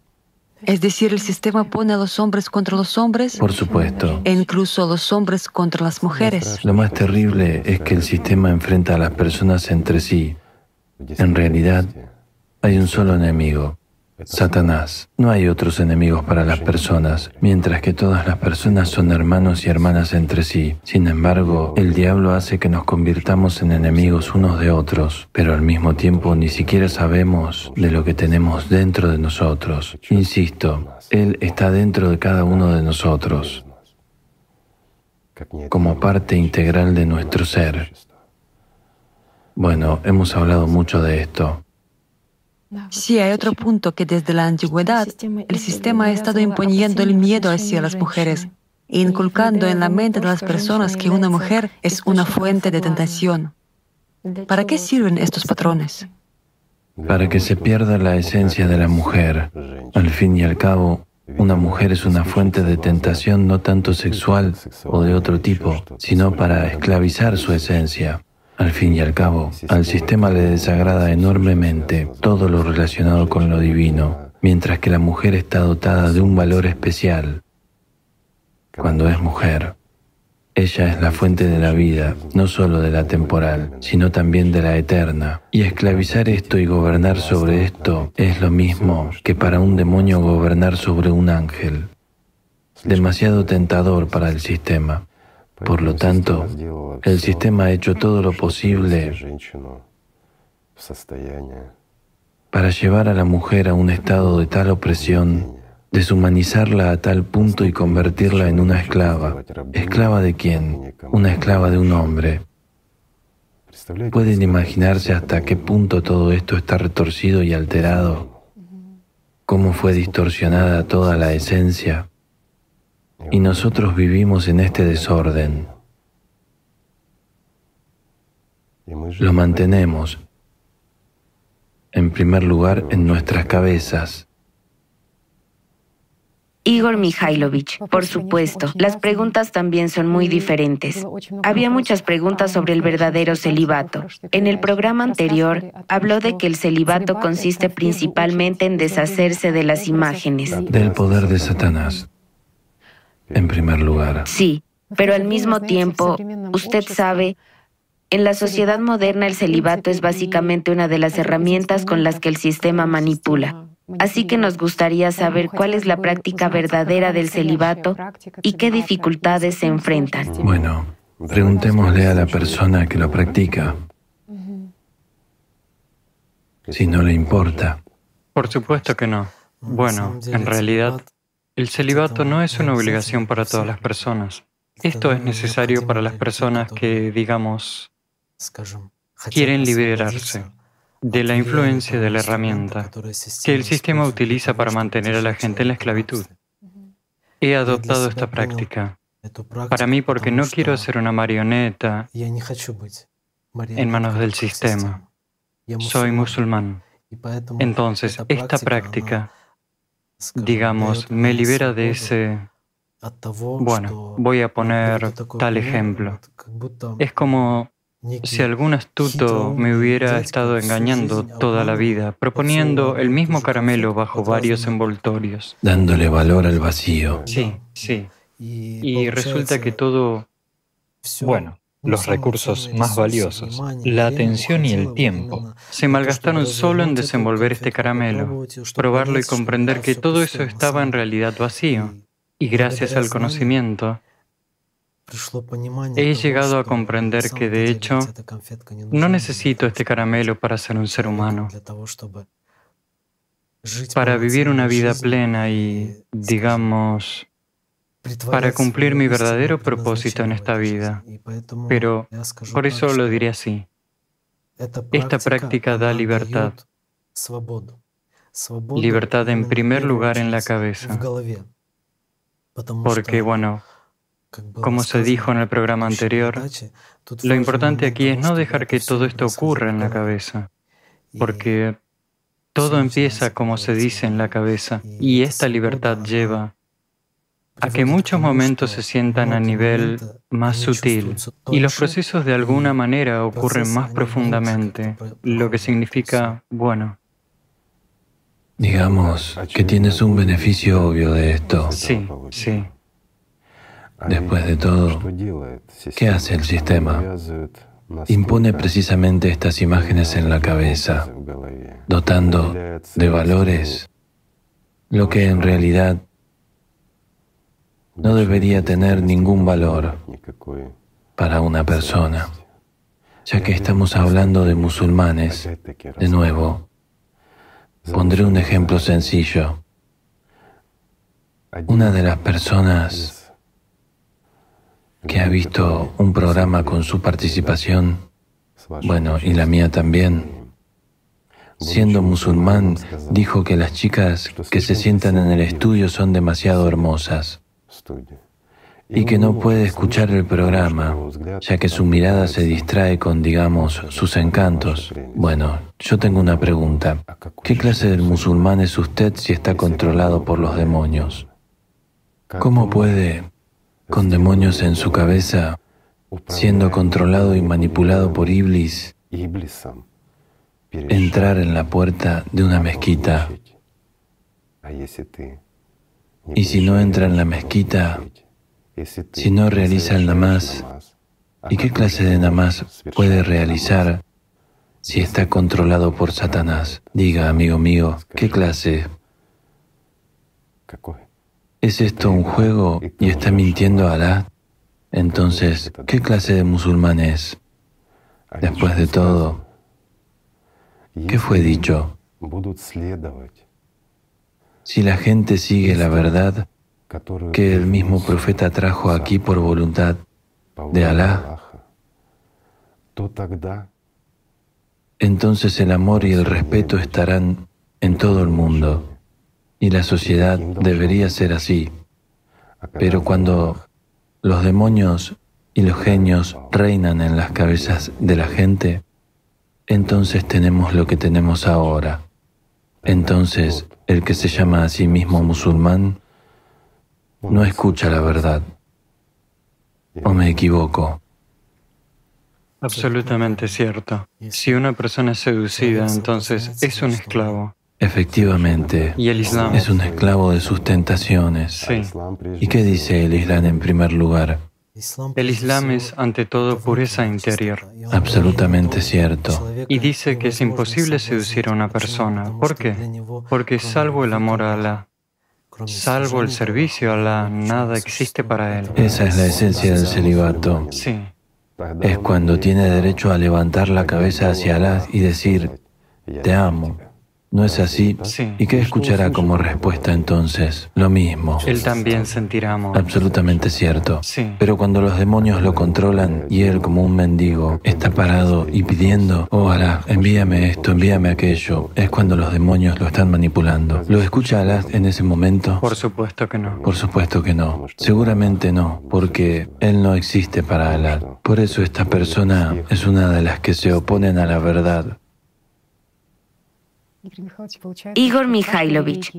Es decir, el sistema pone a los hombres contra los hombres. Por supuesto. E incluso a los hombres contra las mujeres. Lo más terrible es que el sistema enfrenta a las personas entre sí. En realidad, hay un solo enemigo, Satanás. No hay otros enemigos para las personas, mientras que todas las personas son hermanos y hermanas entre sí. Sin embargo, el diablo hace que nos convirtamos en enemigos unos de otros, pero al mismo tiempo ni siquiera sabemos de lo que tenemos dentro de nosotros. Insisto, Él está dentro de cada uno de nosotros, como parte integral de nuestro ser. Bueno, hemos hablado mucho de esto. Sí, hay otro punto que desde la antigüedad el sistema ha estado imponiendo el miedo hacia las mujeres e inculcando en la mente de las personas que una mujer es una fuente de tentación. ¿Para qué sirven estos patrones? Para que se pierda la esencia de la mujer. Al fin y al cabo, una mujer es una fuente de tentación no tanto sexual o de otro tipo, sino para esclavizar su esencia. Al fin y al cabo, al sistema le desagrada enormemente todo lo relacionado con lo divino, mientras que la mujer está dotada de un valor especial. Cuando es mujer, ella es la fuente de la vida, no solo de la temporal, sino también de la eterna. Y esclavizar esto y gobernar sobre esto es lo mismo que para un demonio gobernar sobre un ángel. Demasiado tentador para el sistema. Por lo tanto, el sistema ha hecho todo lo posible para llevar a la mujer a un estado de tal opresión, deshumanizarla a tal punto y convertirla en una esclava. ¿Esclava de quién? Una esclava de un hombre. ¿Pueden imaginarse hasta qué punto todo esto está retorcido y alterado? ¿Cómo fue distorsionada toda la esencia? Y nosotros vivimos en este desorden. Lo mantenemos, en primer lugar, en nuestras cabezas. Igor Mikhailovich, por supuesto, las preguntas también son muy diferentes. Había muchas preguntas sobre el verdadero celibato. En el programa anterior habló de que el celibato consiste principalmente en deshacerse de las imágenes. Del poder de Satanás en primer lugar. Sí, pero al mismo tiempo, usted sabe, en la sociedad moderna el celibato es básicamente una de las herramientas con las que el sistema manipula. Así que nos gustaría saber cuál es la práctica verdadera del celibato y qué dificultades se enfrentan. Bueno, preguntémosle a la persona que lo practica. Si no le importa. Por supuesto que no. Bueno, en realidad el celibato no es una obligación para todas las personas. Esto es necesario para las personas que, digamos, quieren liberarse de la influencia de la herramienta que el sistema utiliza para mantener a la gente en la esclavitud. He adoptado esta práctica para mí porque no quiero ser una marioneta en manos del sistema. Soy musulmán. Entonces, esta práctica digamos, me libera de ese... Bueno, voy a poner tal ejemplo. Es como si algún astuto me hubiera estado engañando toda la vida, proponiendo el mismo caramelo bajo varios envoltorios. Dándole valor al vacío. Sí, sí. Y resulta que todo... Bueno, los recursos más valiosos, la atención y el tiempo, se malgastaron solo en desenvolver este caramelo, probarlo y comprender que todo eso estaba en realidad vacío. Y gracias al conocimiento, he llegado a comprender que de hecho no necesito este caramelo para ser un ser humano, para vivir una vida plena y, digamos, para cumplir mi verdadero propósito en esta vida. Pero por eso lo diré así. Esta práctica da libertad. Libertad en primer lugar en la cabeza. Porque, bueno, como se dijo en el programa anterior, lo importante aquí es no dejar que todo esto ocurra en la cabeza, porque todo empieza como se dice en la cabeza y esta libertad lleva a que muchos momentos se sientan a nivel más sutil y los procesos de alguna manera ocurren más profundamente, lo que significa, bueno. Digamos que tienes un beneficio obvio de esto. Sí, sí. Después de todo, ¿qué hace el sistema? Impone precisamente estas imágenes en la cabeza, dotando de valores lo que en realidad no debería tener ningún valor para una persona, ya que estamos hablando de musulmanes. De nuevo, pondré un ejemplo sencillo. Una de las personas que ha visto un programa con su participación, bueno, y la mía también, siendo musulmán, dijo que las chicas que se sientan en el estudio son demasiado hermosas y que no puede escuchar el programa, ya que su mirada se distrae con, digamos, sus encantos. Bueno, yo tengo una pregunta. ¿Qué clase de musulmán es usted si está controlado por los demonios? ¿Cómo puede, con demonios en su cabeza, siendo controlado y manipulado por Iblis, entrar en la puerta de una mezquita? Y si no entra en la mezquita, si no realiza el namaz, ¿y qué clase de namaz puede realizar si está controlado por Satanás? Diga, amigo mío, ¿qué clase? ¿Es esto un juego y está mintiendo a Alá? Entonces, ¿qué clase de musulmán es? Después de todo, ¿qué fue dicho? Si la gente sigue la verdad que el mismo profeta trajo aquí por voluntad de Alá, entonces el amor y el respeto estarán en todo el mundo y la sociedad debería ser así. Pero cuando los demonios y los genios reinan en las cabezas de la gente, entonces tenemos lo que tenemos ahora. Entonces, el que se llama a sí mismo musulmán no escucha la verdad. ¿O me equivoco? Absolutamente cierto. Si una persona es seducida, entonces es un esclavo. Efectivamente. ¿Y el Islam? Es un esclavo de sus tentaciones. Sí. ¿Y qué dice el Islam en primer lugar? El Islam es ante todo pureza interior. Absolutamente cierto. Y dice que es imposible seducir a una persona. ¿Por qué? Porque salvo el amor a Alá, salvo el servicio a Alá, nada existe para él. Esa es la esencia del celibato. Sí. Es cuando tiene derecho a levantar la cabeza hacia Alá y decir, te amo. ¿No es así? Sí. ¿Y qué escuchará como respuesta entonces? Lo mismo. Él también sentirá amor. Absolutamente cierto. Sí. Pero cuando los demonios lo controlan y él como un mendigo está parado y pidiendo, oh Alá, envíame esto, envíame aquello, es cuando los demonios lo están manipulando. ¿Lo escucha Alá en ese momento? Por supuesto que no. Por supuesto que no. Seguramente no, porque él no existe para Alá. Por eso esta persona es una de las que se oponen a la verdad. Igor Mikhailovich,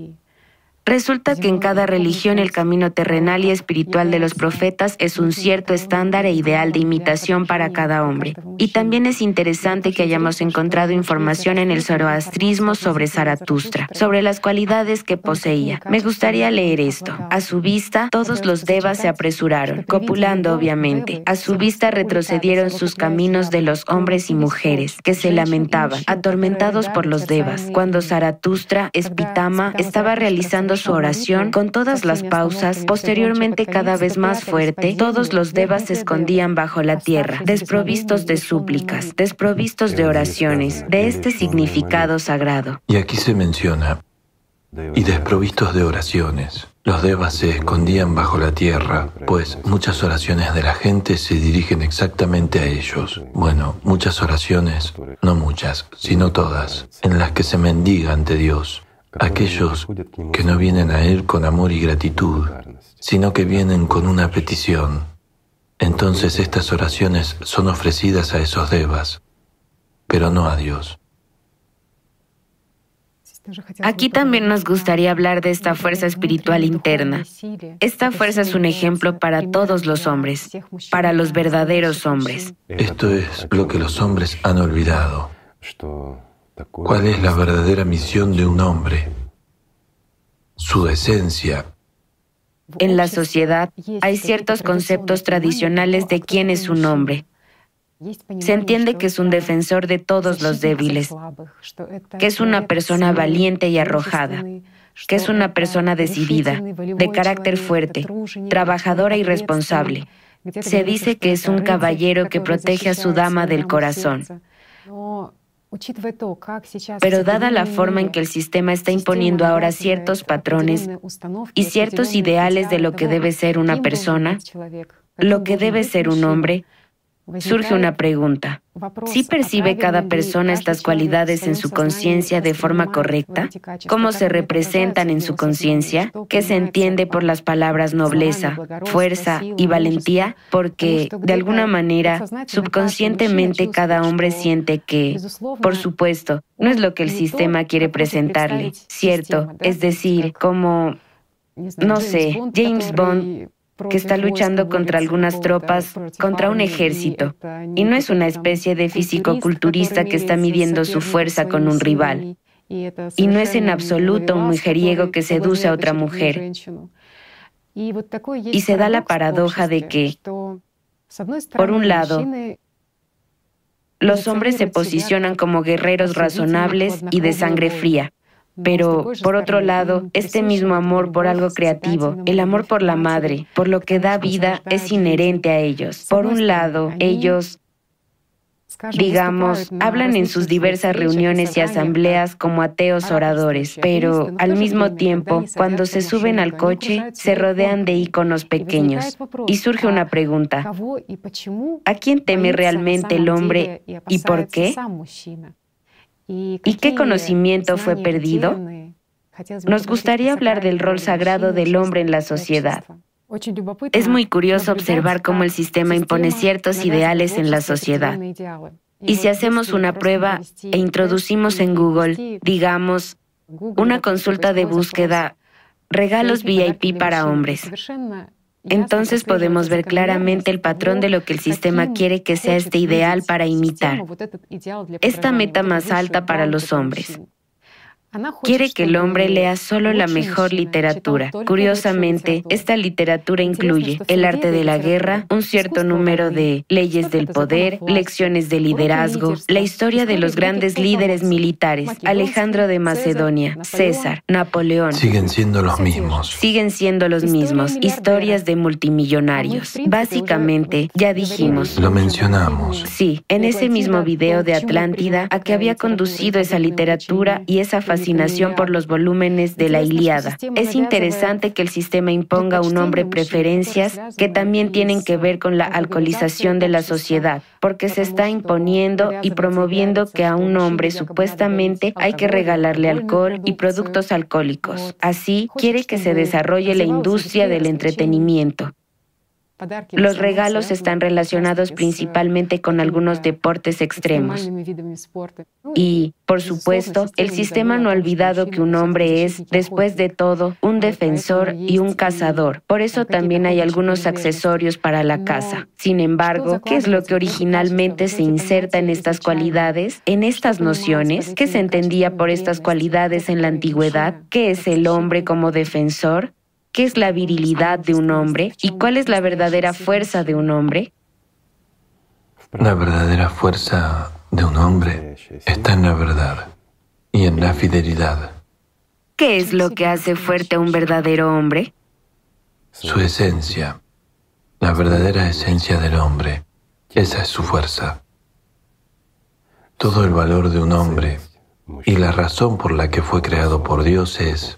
Resulta que en cada religión el camino terrenal y espiritual de los profetas es un cierto estándar e ideal de imitación para cada hombre. Y también es interesante que hayamos encontrado información en el zoroastrismo sobre Zaratustra, sobre las cualidades que poseía. Me gustaría leer esto. A su vista, todos los devas se apresuraron, copulando obviamente. A su vista retrocedieron sus caminos de los hombres y mujeres, que se lamentaban, atormentados por los devas. Cuando Zaratustra, Espitama, estaba realizando su oración con todas las pausas, posteriormente cada vez más fuerte, todos los devas se escondían bajo la tierra, desprovistos de súplicas, desprovistos de oraciones, de este significado sagrado. Y aquí se menciona, y desprovistos de oraciones. Los devas se escondían bajo la tierra, pues muchas oraciones de la gente se dirigen exactamente a ellos. Bueno, muchas oraciones, no muchas, sino todas, en las que se mendiga ante Dios, aquellos que no vienen a Él con amor y gratitud, sino que vienen con una petición. Entonces estas oraciones son ofrecidas a esos devas, pero no a Dios. Aquí también nos gustaría hablar de esta fuerza espiritual interna. Esta fuerza es un ejemplo para todos los hombres, para los verdaderos hombres. Esto es lo que los hombres han olvidado. ¿Cuál es la verdadera misión de un hombre? Su esencia. En la sociedad hay ciertos conceptos tradicionales de quién es un hombre. Se entiende que es un defensor de todos los débiles, que es una persona valiente y arrojada, que es una persona decidida, de carácter fuerte, trabajadora y responsable. Se dice que es un caballero que protege a su dama del corazón. Pero dada la forma en que el sistema está imponiendo ahora ciertos patrones y ciertos ideales de lo que debe ser una persona, lo que debe ser un hombre, surge una pregunta. ¿Sí percibe cada persona estas cualidades en su conciencia de forma correcta? ¿Cómo se representan en su conciencia? ¿Qué se entiende por las palabras nobleza, fuerza y valentía? Porque, de alguna manera, subconscientemente cada hombre siente que, por supuesto, no es lo que el sistema quiere presentarle, ¿cierto? Es decir, como, no sé, James Bond que está luchando contra algunas tropas, contra un ejército, y no es una especie de físico-culturista que está midiendo su fuerza con un rival, y no es en absoluto un mujeriego que seduce a otra mujer. Y se da la paradoja de que, por un lado, los hombres se posicionan como guerreros razonables y de sangre fría, pero, por otro lado, este mismo amor por algo creativo, el amor por la madre, por lo que da vida, es inherente a ellos. Por un lado, ellos digamos, hablan en sus diversas reuniones y asambleas como ateos oradores, pero al mismo tiempo, cuando se suben al coche, se rodean de iconos pequeños. Y surge una pregunta, ¿a quién teme realmente el hombre y por qué? ¿Y qué conocimiento fue perdido? Nos gustaría hablar del rol sagrado del hombre en la sociedad. Es muy curioso observar cómo el sistema impone ciertos ideales en la sociedad. Y si hacemos una prueba e introducimos en Google, digamos, una consulta de búsqueda, regalos VIP para hombres, entonces podemos ver claramente el patrón de lo que el sistema quiere que sea este ideal para imitar, esta meta más alta para los hombres. Quiere que el hombre lea solo la mejor literatura. Curiosamente, esta literatura incluye el arte de la guerra, un cierto número de leyes del poder, lecciones de liderazgo, la historia de los grandes líderes militares, Alejandro de Macedonia, César, Napoleón. Siguen siendo los mismos. Siguen siendo los mismos, historias de multimillonarios. Básicamente, ya dijimos. Lo mencionamos. Sí, en ese mismo video de Atlántida, a que había conducido esa literatura y esa fascinación fascinación por los volúmenes de la Ilíada. Es interesante que el sistema imponga a un hombre preferencias que también tienen que ver con la alcoholización de la sociedad, porque se está imponiendo y promoviendo que a un hombre supuestamente hay que regalarle alcohol y productos alcohólicos. Así, quiere que se desarrolle la industria del entretenimiento. Los regalos están relacionados principalmente con algunos deportes extremos. Y, por supuesto, el sistema no ha olvidado que un hombre es, después de todo, un defensor y un cazador. Por eso también hay algunos accesorios para la caza. Sin embargo, ¿qué es lo que originalmente se inserta en estas cualidades, en estas nociones? ¿Qué se entendía por estas cualidades en la antigüedad? ¿Qué es el hombre como defensor? ¿Qué es la virilidad de un hombre y cuál es la verdadera fuerza de un hombre? La verdadera fuerza de un hombre está en la verdad y en la fidelidad. ¿Qué es lo que hace fuerte a un verdadero hombre? Su esencia, la verdadera esencia del hombre, esa es su fuerza. Todo el valor de un hombre y la razón por la que fue creado por Dios es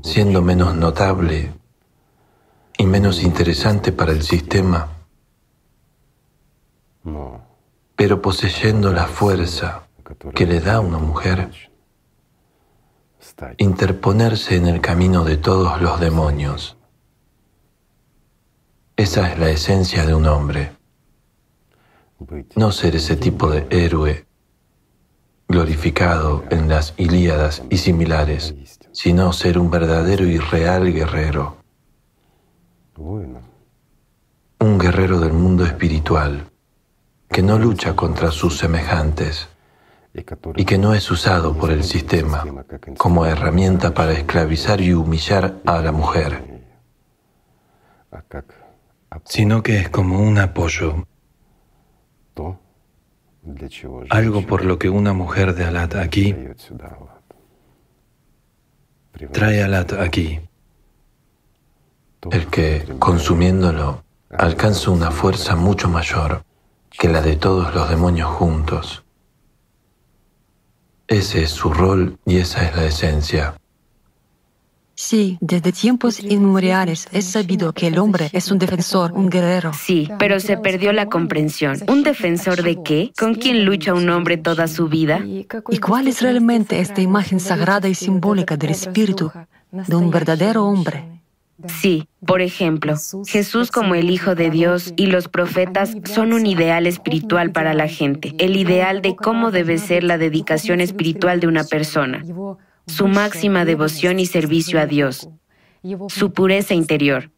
siendo menos notable y menos interesante para el sistema, pero poseyendo la fuerza que le da a una mujer, interponerse en el camino de todos los demonios. Esa es la esencia de un hombre. No ser ese tipo de héroe glorificado en las Ilíadas y similares, sino ser un verdadero y real guerrero. Un guerrero del mundo espiritual, que no lucha contra sus semejantes y que no es usado por el sistema como herramienta para esclavizar y humillar a la mujer, sino que es como un apoyo, algo por lo que una mujer de Alat aquí trae Alat aquí, el que, consumiéndolo, alcanza una fuerza mucho mayor que la de todos los demonios juntos. Ese es su rol y esa es la esencia. Sí, desde tiempos inmemoriales es sabido que el hombre es un defensor, un guerrero. Sí, pero se perdió la comprensión. ¿Un defensor de qué? ¿Con quién lucha un hombre toda su vida? ¿Y cuál es realmente esta imagen sagrada y simbólica del espíritu de un verdadero hombre? Sí, por ejemplo, Jesús como el Hijo de Dios y los profetas son un ideal espiritual para la gente, el ideal de cómo debe ser la dedicación espiritual de una persona su máxima devoción y servicio a Dios, su pureza interior.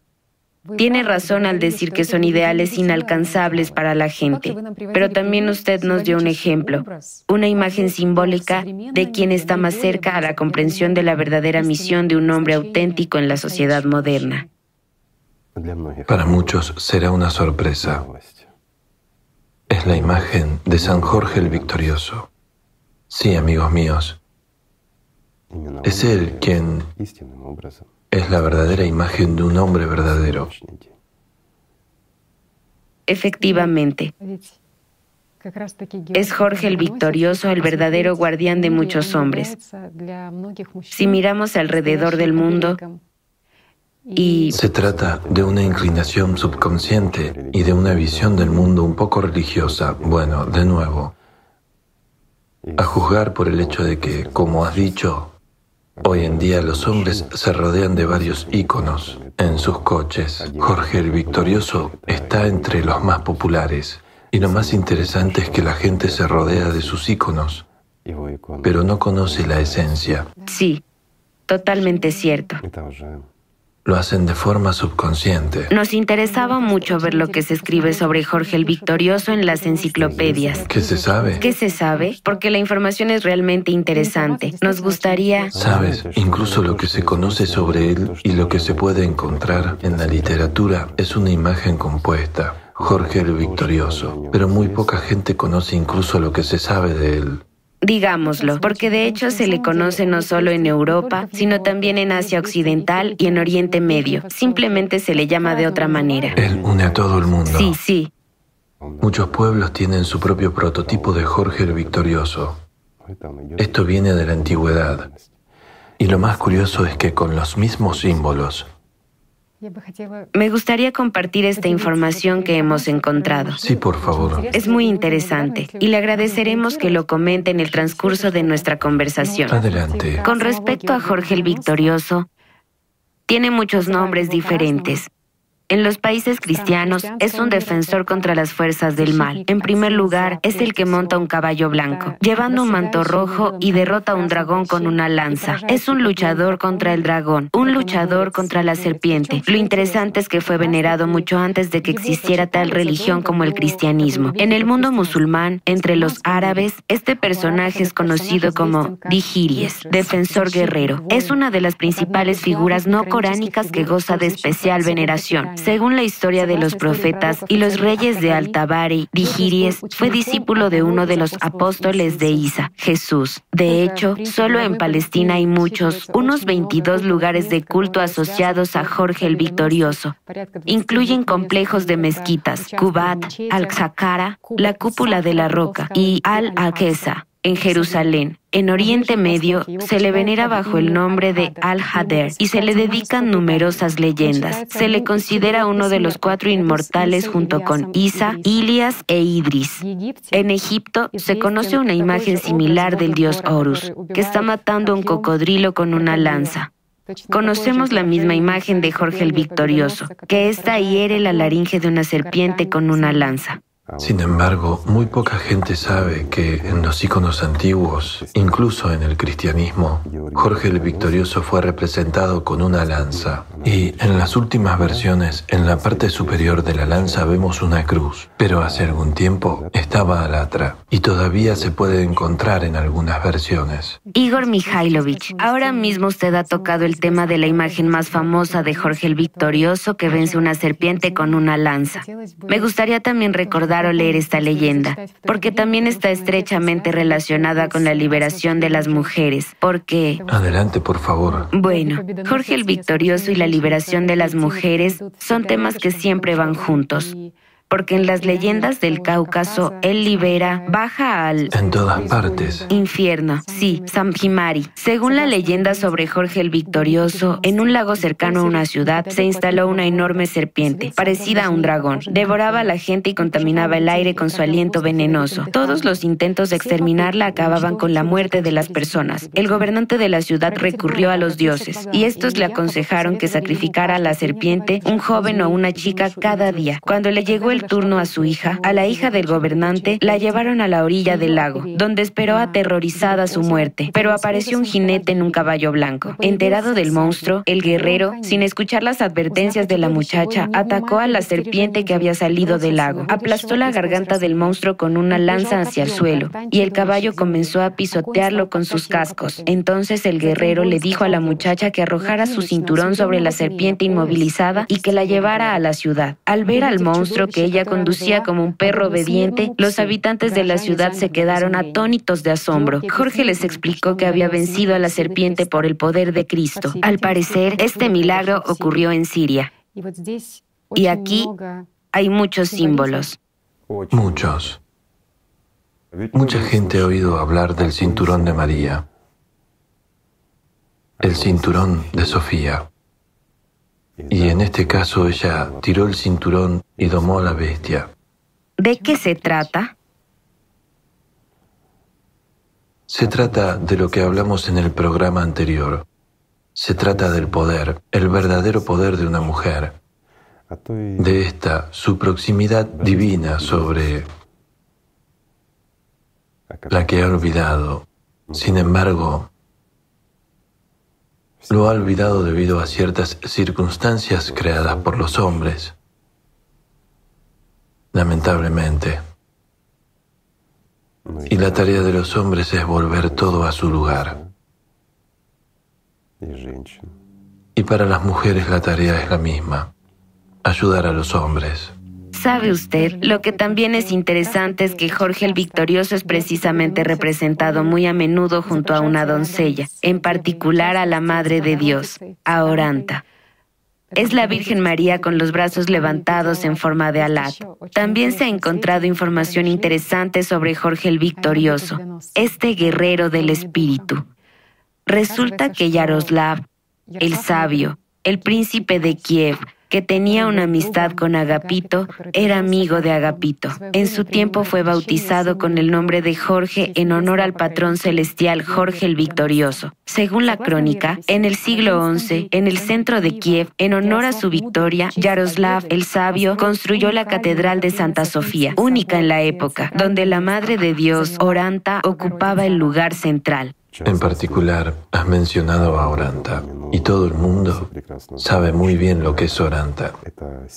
Tiene razón al decir que son ideales inalcanzables para la gente, pero también usted nos dio un ejemplo, una imagen simbólica de quien está más cerca a la comprensión de la verdadera misión de un hombre auténtico en la sociedad moderna. Para muchos será una sorpresa. Es la imagen de San Jorge el Victorioso. Sí, amigos míos, es Él quien es la verdadera imagen de un hombre verdadero. Efectivamente. Es Jorge el Victorioso el verdadero guardián de muchos hombres. Si miramos alrededor del mundo, y se trata de una inclinación subconsciente y de una visión del mundo un poco religiosa. Bueno, de nuevo, a juzgar por el hecho de que, como has dicho, Hoy en día los hombres se rodean de varios íconos en sus coches. Jorge el Victorioso está entre los más populares. Y lo más interesante es que la gente se rodea de sus íconos, pero no conoce la esencia. Sí, totalmente cierto lo hacen de forma subconsciente. Nos interesaba mucho ver lo que se escribe sobre Jorge el Victorioso en las enciclopedias. ¿Qué se sabe? ¿Qué se sabe? Porque la información es realmente interesante. Nos gustaría... Sabes, incluso lo que se conoce sobre él y lo que se puede encontrar en la literatura es una imagen compuesta. Jorge el Victorioso, pero muy poca gente conoce incluso lo que se sabe de él digámoslo, porque de hecho se le conoce no solo en Europa, sino también en Asia Occidental y en Oriente Medio. Simplemente se le llama de otra manera. Él une a todo el mundo. Sí, sí. Muchos pueblos tienen su propio prototipo de Jorge el Victorioso. Esto viene de la antigüedad. Y lo más curioso es que con los mismos símbolos, me gustaría compartir esta información que hemos encontrado. Sí, por favor. Es muy interesante y le agradeceremos que lo comente en el transcurso de nuestra conversación. Adelante. Con respecto a Jorge el Victorioso, tiene muchos nombres diferentes. En los países cristianos es un defensor contra las fuerzas del mal. En primer lugar, es el que monta un caballo blanco, llevando un manto rojo y derrota a un dragón con una lanza. Es un luchador contra el dragón, un luchador contra la serpiente. Lo interesante es que fue venerado mucho antes de que existiera tal religión como el cristianismo. En el mundo musulmán, entre los árabes, este personaje es conocido como Digiries, defensor guerrero. Es una de las principales figuras no coránicas que goza de especial veneración. Según la historia de los profetas y los reyes de Altabari, Digiries fue discípulo de uno de los apóstoles de Isa, Jesús. De hecho, solo en Palestina hay muchos, unos 22 lugares de culto asociados a Jorge el Victorioso. Incluyen complejos de mezquitas, Kubat, Al-Zakara, la cúpula de la roca y Al-Aqsa en Jerusalén. En Oriente Medio se le venera bajo el nombre de Al-Hader y se le dedican numerosas leyendas. Se le considera uno de los cuatro inmortales junto con Isa, Ilias e Idris. En Egipto se conoce una imagen similar del dios Horus, que está matando a un cocodrilo con una lanza. Conocemos la misma imagen de Jorge el Victorioso, que ésta hiere la laringe de una serpiente con una lanza. Sin embargo, muy poca gente sabe que en los iconos antiguos, incluso en el cristianismo, Jorge el Victorioso fue representado con una lanza. Y en las últimas versiones, en la parte superior de la lanza vemos una cruz, pero hace algún tiempo estaba alatra y todavía se puede encontrar en algunas versiones. Igor Mikhailovich, ahora mismo usted ha tocado el tema de la imagen más famosa de Jorge el Victorioso que vence una serpiente con una lanza. Me gustaría también recordar o leer esta leyenda, porque también está estrechamente relacionada con la liberación de las mujeres, porque... Adelante, por favor. Bueno, Jorge el Victorioso y la liberación de las mujeres son temas que siempre van juntos porque en las leyendas del Cáucaso él libera, baja al... En todas partes. Infierno, sí, Samhimari. Según la leyenda sobre Jorge el Victorioso, en un lago cercano a una ciudad se instaló una enorme serpiente, parecida a un dragón. Devoraba a la gente y contaminaba el aire con su aliento venenoso. Todos los intentos de exterminarla acababan con la muerte de las personas. El gobernante de la ciudad recurrió a los dioses y estos le aconsejaron que sacrificara a la serpiente un joven o una chica cada día. Cuando le llegó el turno a su hija, a la hija del gobernante, la llevaron a la orilla del lago, donde esperó aterrorizada su muerte. Pero apareció un jinete en un caballo blanco. Enterado del monstruo, el guerrero, sin escuchar las advertencias de la muchacha, atacó a la serpiente que había salido del lago. Aplastó la garganta del monstruo con una lanza hacia el suelo, y el caballo comenzó a pisotearlo con sus cascos. Entonces el guerrero le dijo a la muchacha que arrojara su cinturón sobre la serpiente inmovilizada y que la llevara a la ciudad. Al ver al monstruo que ella conducía como un perro obediente, los habitantes de la ciudad se quedaron atónitos de asombro. Jorge les explicó que había vencido a la serpiente por el poder de Cristo. Al parecer, este milagro ocurrió en Siria. Y aquí hay muchos símbolos. Muchos. Mucha gente ha oído hablar del cinturón de María, el cinturón de Sofía. Y en este caso ella tiró el cinturón y domó a la bestia. ¿De qué se trata? Se trata de lo que hablamos en el programa anterior. Se trata del poder, el verdadero poder de una mujer, de esta, su proximidad divina sobre la que ha olvidado. Sin embargo, lo ha olvidado debido a ciertas circunstancias creadas por los hombres. Lamentablemente. Y la tarea de los hombres es volver todo a su lugar. Y para las mujeres la tarea es la misma, ayudar a los hombres. ¿Sabe usted? Lo que también es interesante es que Jorge el Victorioso es precisamente representado muy a menudo junto a una doncella, en particular a la Madre de Dios, a Oranta. Es la Virgen María con los brazos levantados en forma de alat. También se ha encontrado información interesante sobre Jorge el Victorioso, este guerrero del espíritu. Resulta que Yaroslav, el sabio, el príncipe de Kiev, que tenía una amistad con Agapito, era amigo de Agapito. En su tiempo fue bautizado con el nombre de Jorge en honor al patrón celestial Jorge el Victorioso. Según la crónica, en el siglo XI, en el centro de Kiev, en honor a su victoria, Yaroslav el Sabio construyó la Catedral de Santa Sofía, única en la época, donde la Madre de Dios, Oranta, ocupaba el lugar central. En particular, has mencionado a Oranta y todo el mundo sabe muy bien lo que es Oranta.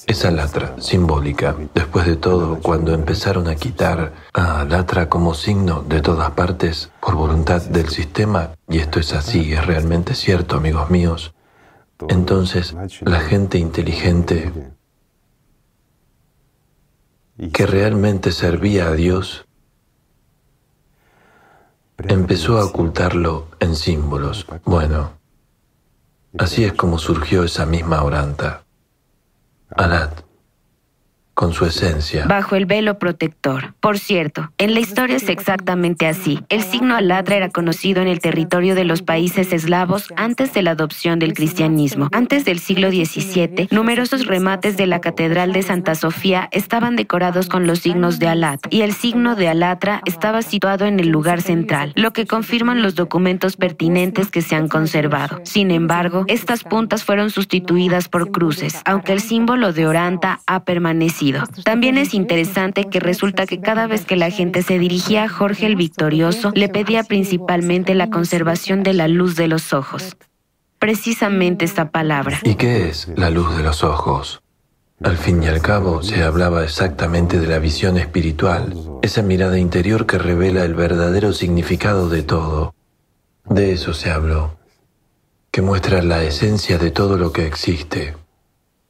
Esa latra simbólica. Después de todo, cuando empezaron a quitar a latra como signo de todas partes por voluntad del sistema, y esto es así, es realmente cierto, amigos míos, entonces la gente inteligente que realmente servía a Dios empezó a ocultarlo en símbolos. Bueno, así es como surgió esa misma oranta. Alat con su esencia. Bajo el velo protector. Por cierto, en la historia es exactamente así. El signo alatra era conocido en el territorio de los países eslavos antes de la adopción del cristianismo. Antes del siglo XVII, numerosos remates de la Catedral de Santa Sofía estaban decorados con los signos de Alat, y el signo de Alatra estaba situado en el lugar central, lo que confirman los documentos pertinentes que se han conservado. Sin embargo, estas puntas fueron sustituidas por cruces, aunque el símbolo de Oranta ha permanecido. También es interesante que resulta que cada vez que la gente se dirigía a Jorge el Victorioso, le pedía principalmente la conservación de la luz de los ojos. Precisamente esta palabra. ¿Y qué es la luz de los ojos? Al fin y al cabo, se hablaba exactamente de la visión espiritual, esa mirada interior que revela el verdadero significado de todo. De eso se habló, que muestra la esencia de todo lo que existe.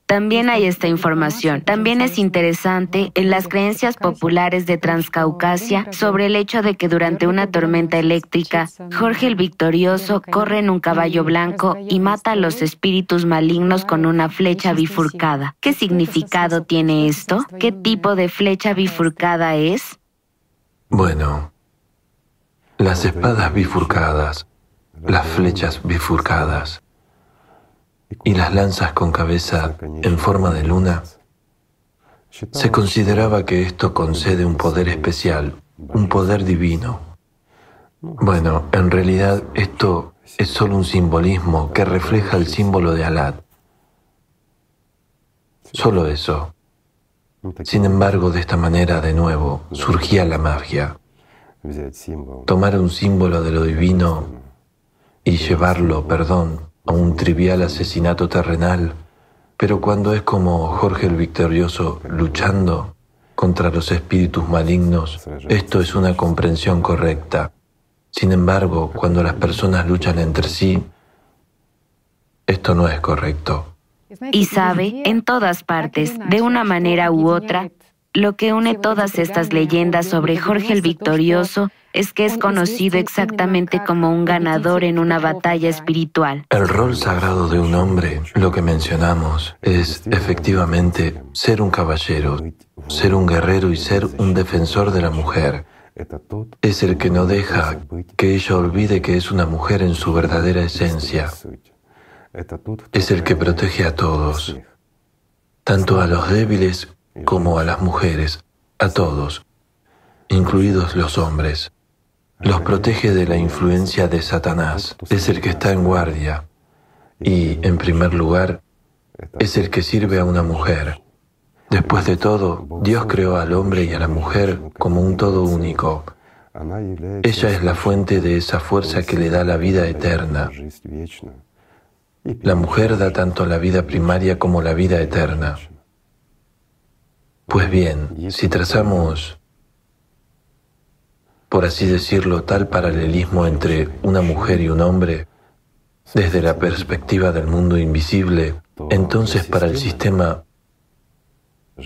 También hay esta información. También es interesante en las creencias populares de Transcaucasia sobre el hecho de que durante una tormenta eléctrica, Jorge el Victorioso corre en un caballo blanco y mata a los espíritus malignos con una flecha bifurcada. ¿Qué significado tiene esto? ¿Qué tipo de flecha bifurcada es? Bueno, las espadas bifurcadas, las flechas bifurcadas y las lanzas con cabeza en forma de luna, se consideraba que esto concede un poder especial, un poder divino. Bueno, en realidad esto es solo un simbolismo que refleja el símbolo de Alat. Solo eso. Sin embargo, de esta manera, de nuevo, surgía la magia. Tomar un símbolo de lo divino y llevarlo, perdón, a un trivial asesinato terrenal, pero cuando es como Jorge el Victorioso luchando contra los espíritus malignos, esto es una comprensión correcta. Sin embargo, cuando las personas luchan entre sí, esto no es correcto. Y sabe, en todas partes, de una manera u otra, lo que une todas estas leyendas sobre Jorge el Victorioso es que es conocido exactamente como un ganador en una batalla espiritual. El rol sagrado de un hombre, lo que mencionamos, es efectivamente ser un caballero, ser un guerrero y ser un defensor de la mujer. Es el que no deja que ella olvide que es una mujer en su verdadera esencia. Es el que protege a todos, tanto a los débiles como a las mujeres, a todos, incluidos los hombres. Los protege de la influencia de Satanás. Es el que está en guardia. Y, en primer lugar, es el que sirve a una mujer. Después de todo, Dios creó al hombre y a la mujer como un todo único. Ella es la fuente de esa fuerza que le da la vida eterna. La mujer da tanto la vida primaria como la vida eterna. Pues bien, si trazamos por así decirlo, tal paralelismo entre una mujer y un hombre, desde la perspectiva del mundo invisible, entonces para el sistema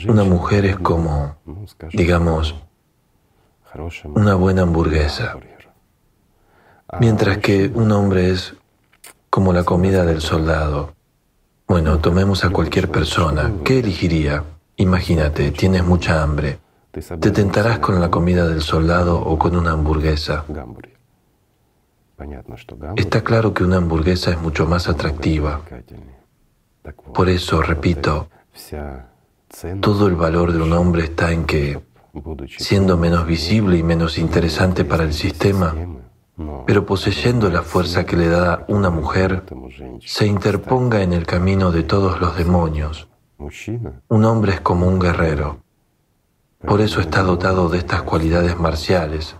una mujer es como, digamos, una buena hamburguesa, mientras que un hombre es como la comida del soldado. Bueno, tomemos a cualquier persona. ¿Qué elegiría? Imagínate, tienes mucha hambre. Te tentarás con la comida del soldado o con una hamburguesa. Está claro que una hamburguesa es mucho más atractiva. Por eso, repito, todo el valor de un hombre está en que, siendo menos visible y menos interesante para el sistema, pero poseyendo la fuerza que le da una mujer, se interponga en el camino de todos los demonios. Un hombre es como un guerrero. Por eso está dotado de estas cualidades marciales.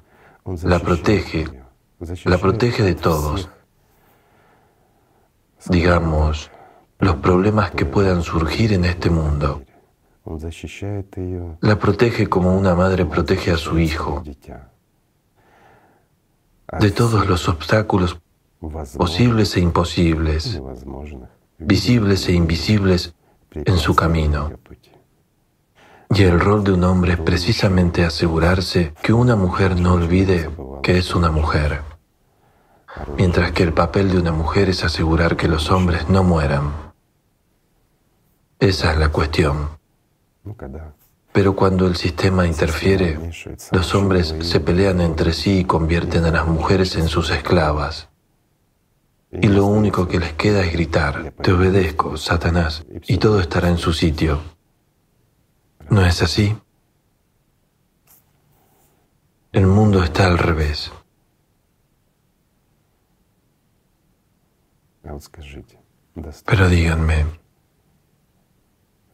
La protege, la protege de todos. Digamos, los problemas que puedan surgir en este mundo. La protege como una madre protege a su hijo de todos los obstáculos posibles e imposibles, visibles e invisibles en su camino. Y el rol de un hombre es precisamente asegurarse que una mujer no olvide que es una mujer, mientras que el papel de una mujer es asegurar que los hombres no mueran. Esa es la cuestión. Pero cuando el sistema interfiere, los hombres se pelean entre sí y convierten a las mujeres en sus esclavas. Y lo único que les queda es gritar, te obedezco, Satanás, y todo estará en su sitio. ¿No es así? El mundo está al revés. Pero díganme,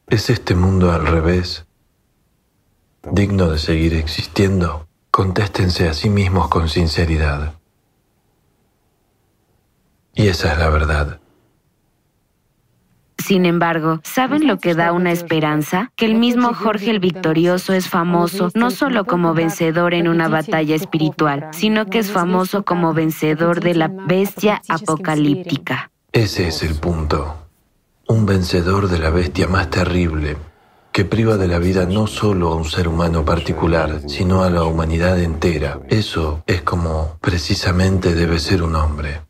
¿es este mundo al revés digno de seguir existiendo? Contéstense a sí mismos con sinceridad. Y esa es la verdad. Sin embargo, ¿saben lo que da una esperanza? Que el mismo Jorge el Victorioso es famoso no solo como vencedor en una batalla espiritual, sino que es famoso como vencedor de la bestia apocalíptica. Ese es el punto. Un vencedor de la bestia más terrible, que priva de la vida no solo a un ser humano particular, sino a la humanidad entera. Eso es como precisamente debe ser un hombre.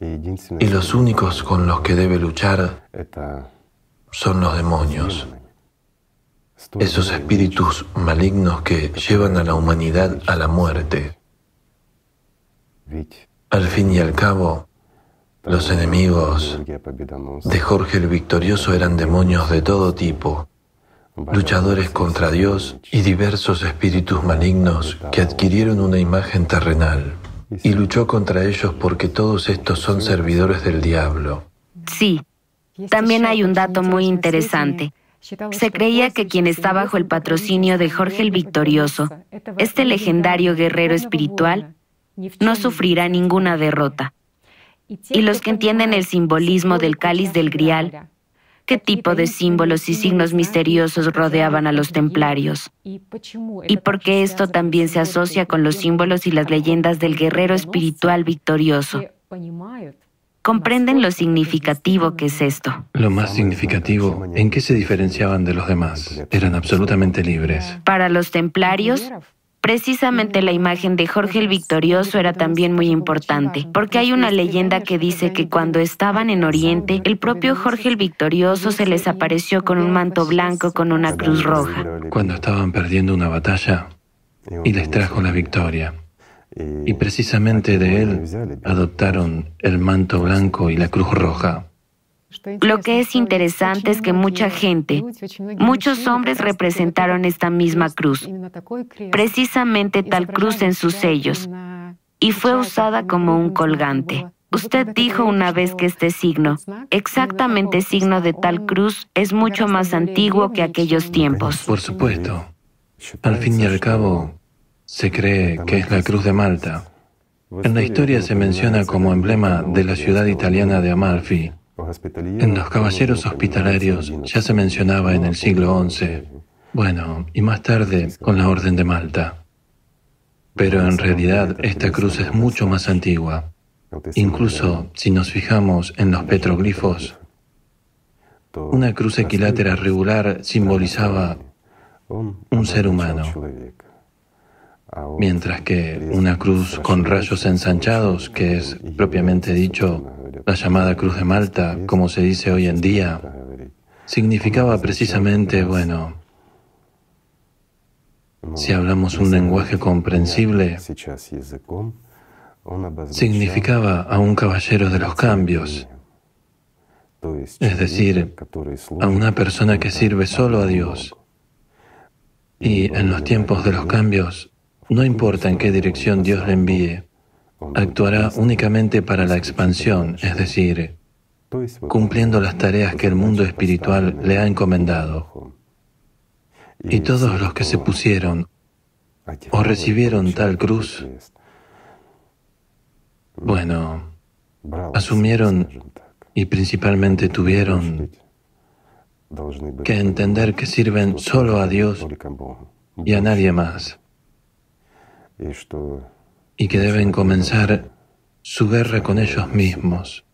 Y los únicos con los que debe luchar son los demonios, esos espíritus malignos que llevan a la humanidad a la muerte. Al fin y al cabo, los enemigos de Jorge el Victorioso eran demonios de todo tipo, luchadores contra Dios y diversos espíritus malignos que adquirieron una imagen terrenal y luchó contra ellos porque todos estos son servidores del diablo. Sí, también hay un dato muy interesante. Se creía que quien está bajo el patrocinio de Jorge el Victorioso, este legendario guerrero espiritual, no sufrirá ninguna derrota. Y los que entienden el simbolismo del cáliz del grial qué tipo de símbolos y signos misteriosos rodeaban a los templarios y por qué esto también se asocia con los símbolos y las leyendas del guerrero espiritual victorioso. ¿Comprenden lo significativo que es esto? Lo más significativo, ¿en qué se diferenciaban de los demás? Eran absolutamente libres. Para los templarios, Precisamente la imagen de Jorge el Victorioso era también muy importante, porque hay una leyenda que dice que cuando estaban en Oriente, el propio Jorge el Victorioso se les apareció con un manto blanco con una cruz roja. Cuando estaban perdiendo una batalla y les trajo la victoria. Y precisamente de él adoptaron el manto blanco y la cruz roja. Lo que es interesante es que mucha gente, muchos hombres representaron esta misma cruz, precisamente tal cruz en sus sellos, y fue usada como un colgante. Usted dijo una vez que este signo, exactamente signo de tal cruz, es mucho más antiguo que aquellos tiempos. Por supuesto. Al fin y al cabo, se cree que es la cruz de Malta. En la historia se menciona como emblema de la ciudad italiana de Amalfi, en los caballeros hospitalarios ya se mencionaba en el siglo XI, bueno, y más tarde con la Orden de Malta. Pero en realidad esta cruz es mucho más antigua. Incluso si nos fijamos en los petroglifos, una cruz equilátera regular simbolizaba un ser humano, mientras que una cruz con rayos ensanchados, que es propiamente dicho la llamada Cruz de Malta, como se dice hoy en día, significaba precisamente, bueno, si hablamos un lenguaje comprensible, significaba a un caballero de los cambios, es decir, a una persona que sirve solo a Dios. Y en los tiempos de los cambios, no importa en qué dirección Dios le envíe, actuará únicamente para la expansión, es decir, cumpliendo las tareas que el mundo espiritual le ha encomendado. Y todos los que se pusieron o recibieron tal cruz, bueno, asumieron y principalmente tuvieron que entender que sirven solo a Dios y a nadie más, y que deben comenzar su guerra con ellos mismos.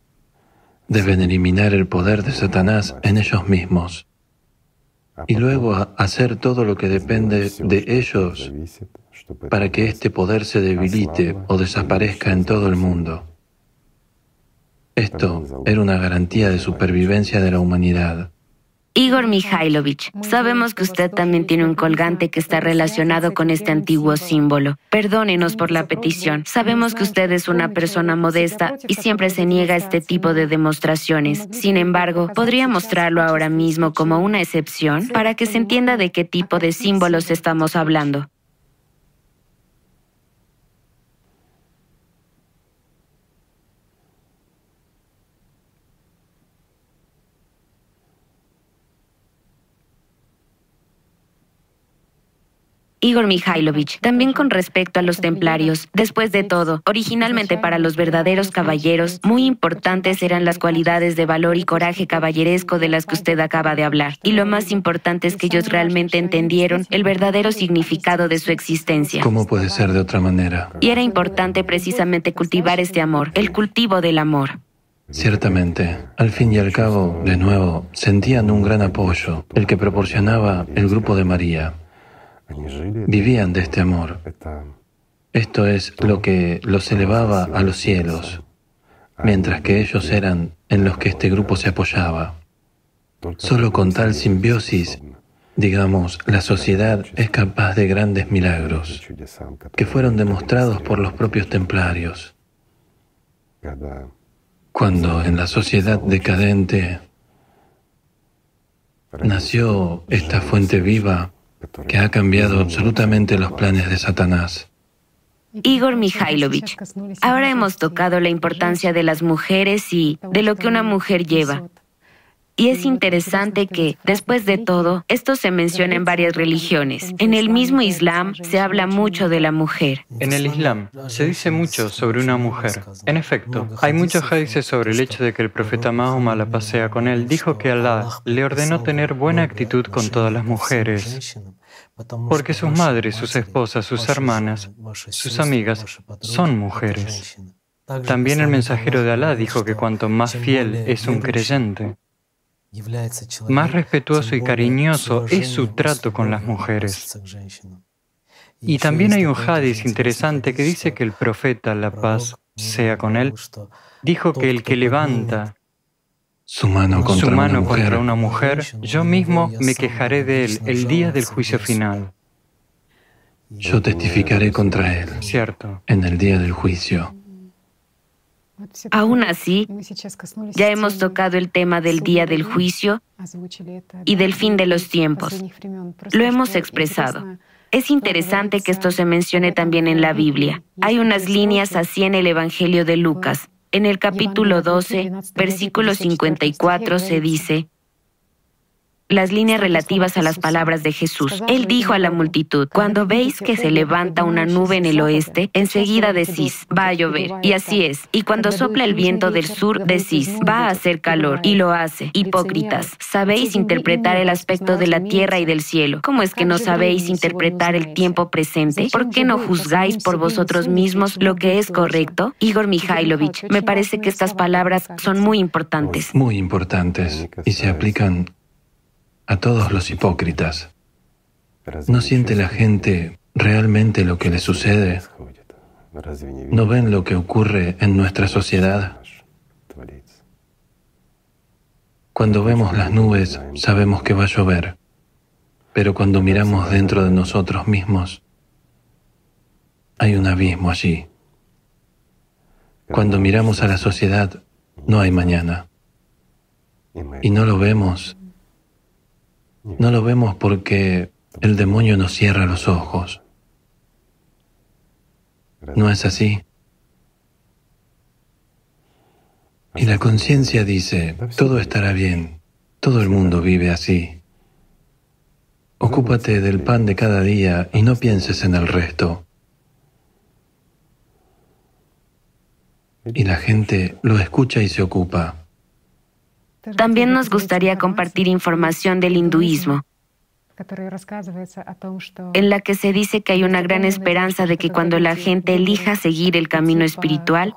Deben eliminar el poder de Satanás en ellos mismos y luego hacer todo lo que depende de ellos para que este poder se debilite o desaparezca en todo el mundo. Esto era una garantía de supervivencia de la humanidad. Igor Mikhailovich, sabemos que usted también tiene un colgante que está relacionado con este antiguo símbolo. Perdónenos por la petición. Sabemos que usted es una persona modesta y siempre se niega a este tipo de demostraciones. Sin embargo, ¿podría mostrarlo ahora mismo como una excepción para que se entienda de qué tipo de símbolos estamos hablando? Igor Mikhailovich, también con respecto a los templarios. Después de todo, originalmente para los verdaderos caballeros, muy importantes eran las cualidades de valor y coraje caballeresco de las que usted acaba de hablar. Y lo más importante es que ellos realmente entendieron el verdadero significado de su existencia. ¿Cómo puede ser de otra manera? Y era importante precisamente cultivar este amor, el cultivo del amor. Ciertamente, al fin y al cabo, de nuevo, sentían un gran apoyo, el que proporcionaba el grupo de María. Vivían de este amor. Esto es lo que los elevaba a los cielos, mientras que ellos eran en los que este grupo se apoyaba. Solo con tal simbiosis, digamos, la sociedad es capaz de grandes milagros, que fueron demostrados por los propios templarios. Cuando en la sociedad decadente nació esta fuente viva, que ha cambiado absolutamente los planes de Satanás. Igor Mikhailovich, ahora hemos tocado la importancia de las mujeres y de lo que una mujer lleva. Y es interesante que, después de todo, esto se menciona en varias religiones. En el mismo Islam se habla mucho de la mujer. En el Islam se dice mucho sobre una mujer. En efecto, hay muchos hadices sobre el hecho de que el profeta Mahoma la pasea con él dijo que Allah le ordenó tener buena actitud con todas las mujeres. Porque sus madres, sus esposas, sus hermanas, sus amigas son mujeres. También el mensajero de Alá dijo que cuanto más fiel es un creyente, más respetuoso y cariñoso es su trato con las mujeres. Y también hay un hadith interesante que dice que el profeta, la paz sea con él, dijo que el que levanta su mano contra, una, mujer, yo mismo me quejaré de él el día del juicio final. Yo testificaré contra él. Cierto. En el día del juicio. Aún así, ya hemos tocado el tema del día del juicio y del fin de los tiempos. Lo hemos expresado. Es interesante que esto se mencione también en la Biblia. Hay unas líneas así en el Evangelio de Lucas. En el capítulo 12, versículo 54 se dice, las líneas relativas a las palabras de Jesús. Él dijo a la multitud, cuando veis que se levanta una nube en el oeste, enseguida decís, va a llover. Y así es. Y cuando sopla el viento del sur, decís, va a hacer calor. Y lo hace. Hipócritas, sabéis interpretar el aspecto de la tierra y del cielo. ¿Cómo es que no sabéis interpretar el tiempo presente? ¿Por qué no juzgáis por vosotros mismos lo que es correcto? Igor Mikhailovich, me parece que estas palabras son muy importantes. Muy importantes. Y se aplican a todos los hipócritas. ¿No siente la gente realmente lo que le sucede? ¿No ven lo que ocurre en nuestra sociedad? Cuando vemos las nubes sabemos que va a llover, pero cuando miramos dentro de nosotros mismos, hay un abismo allí. Cuando miramos a la sociedad, no hay mañana. y no lo vemos. No lo vemos porque el demonio nos cierra los ojos. ¿No es así? Y la conciencia dice, todo estará bien, todo el mundo vive así. Ocúpate del pan de cada día y no pienses en el resto. Y la gente lo escucha y se ocupa. También nos gustaría compartir información del hinduismo, en la que se dice que hay una gran esperanza de que cuando la gente elija seguir el camino espiritual,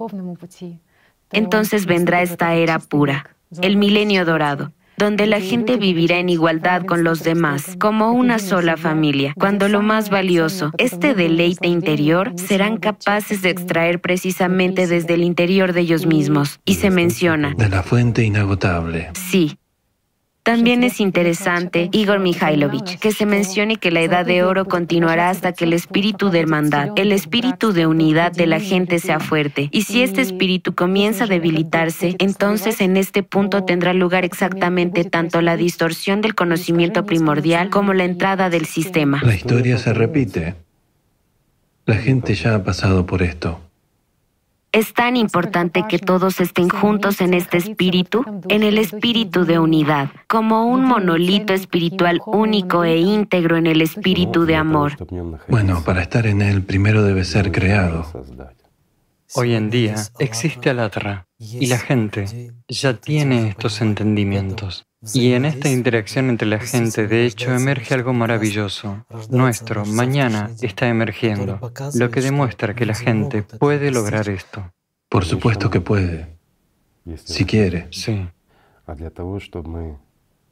entonces vendrá esta era pura, el milenio dorado donde la gente vivirá en igualdad con los demás, como una sola familia, cuando lo más valioso, este deleite interior, serán capaces de extraer precisamente desde el interior de ellos mismos. Y se menciona. De la fuente inagotable. Sí, también es interesante, Igor Mikhailovich, que se mencione que la edad de oro continuará hasta que el espíritu de hermandad, el espíritu de unidad de la gente sea fuerte. Y si este espíritu comienza a debilitarse, entonces en este punto tendrá lugar exactamente tanto la distorsión del conocimiento primordial como la entrada del sistema. La historia se repite. La gente ya ha pasado por esto. Es tan importante que todos estén juntos en este espíritu, en el espíritu de unidad, como un monolito espiritual único e íntegro en el espíritu de amor. Bueno, para estar en él primero debe ser creado. Hoy en día existe Alatra y la gente ya tiene estos entendimientos. Y en esta interacción entre la gente, de hecho, emerge algo maravilloso. Nuestro mañana está emergiendo, lo que demuestra que la gente puede lograr esto. Por supuesto que puede, si quiere. Sí.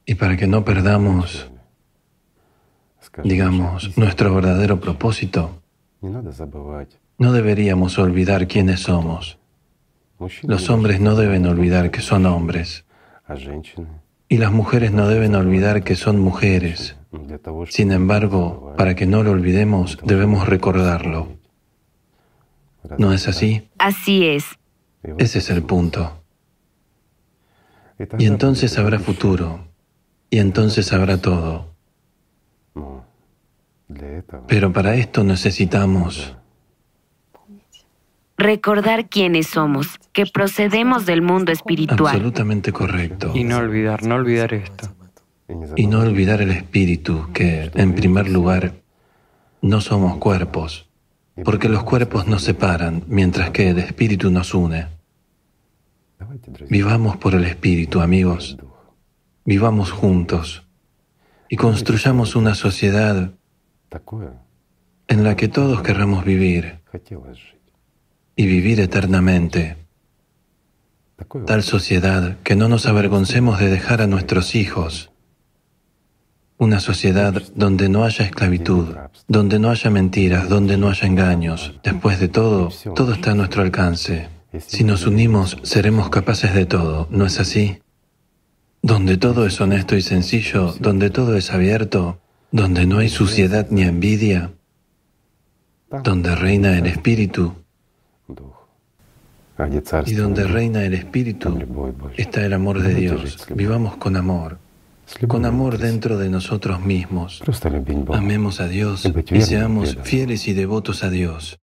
Y para que no perdamos, digamos, nuestro verdadero propósito, no deberíamos olvidar quiénes somos. Los hombres no deben olvidar que son hombres. Y las mujeres no deben olvidar que son mujeres. Sin embargo, para que no lo olvidemos, debemos recordarlo. ¿No es así? Así es. Ese es el punto. Y entonces habrá futuro. Y entonces habrá todo. Pero para esto necesitamos recordar quiénes somos, que procedemos del mundo espiritual. Absolutamente correcto. Y no olvidar, no olvidar esto. Y no olvidar el espíritu, que, en primer lugar, no somos cuerpos, porque los cuerpos nos separan, mientras que el espíritu nos une. Vivamos por el espíritu, amigos. Vivamos juntos y construyamos una sociedad en la que todos querramos vivir y vivir eternamente. Tal sociedad que no nos avergoncemos de dejar a nuestros hijos. Una sociedad donde no haya esclavitud, donde no haya mentiras, donde no haya engaños. Después de todo, todo está a nuestro alcance. Si nos unimos, seremos capaces de todo, ¿no es así? Donde todo es honesto y sencillo, donde todo es abierto, donde no hay suciedad ni envidia, donde reina el espíritu, y donde reina el Espíritu está el amor de Dios. Vivamos con amor, con amor dentro de nosotros mismos. Amemos a Dios y seamos fieles y devotos a Dios.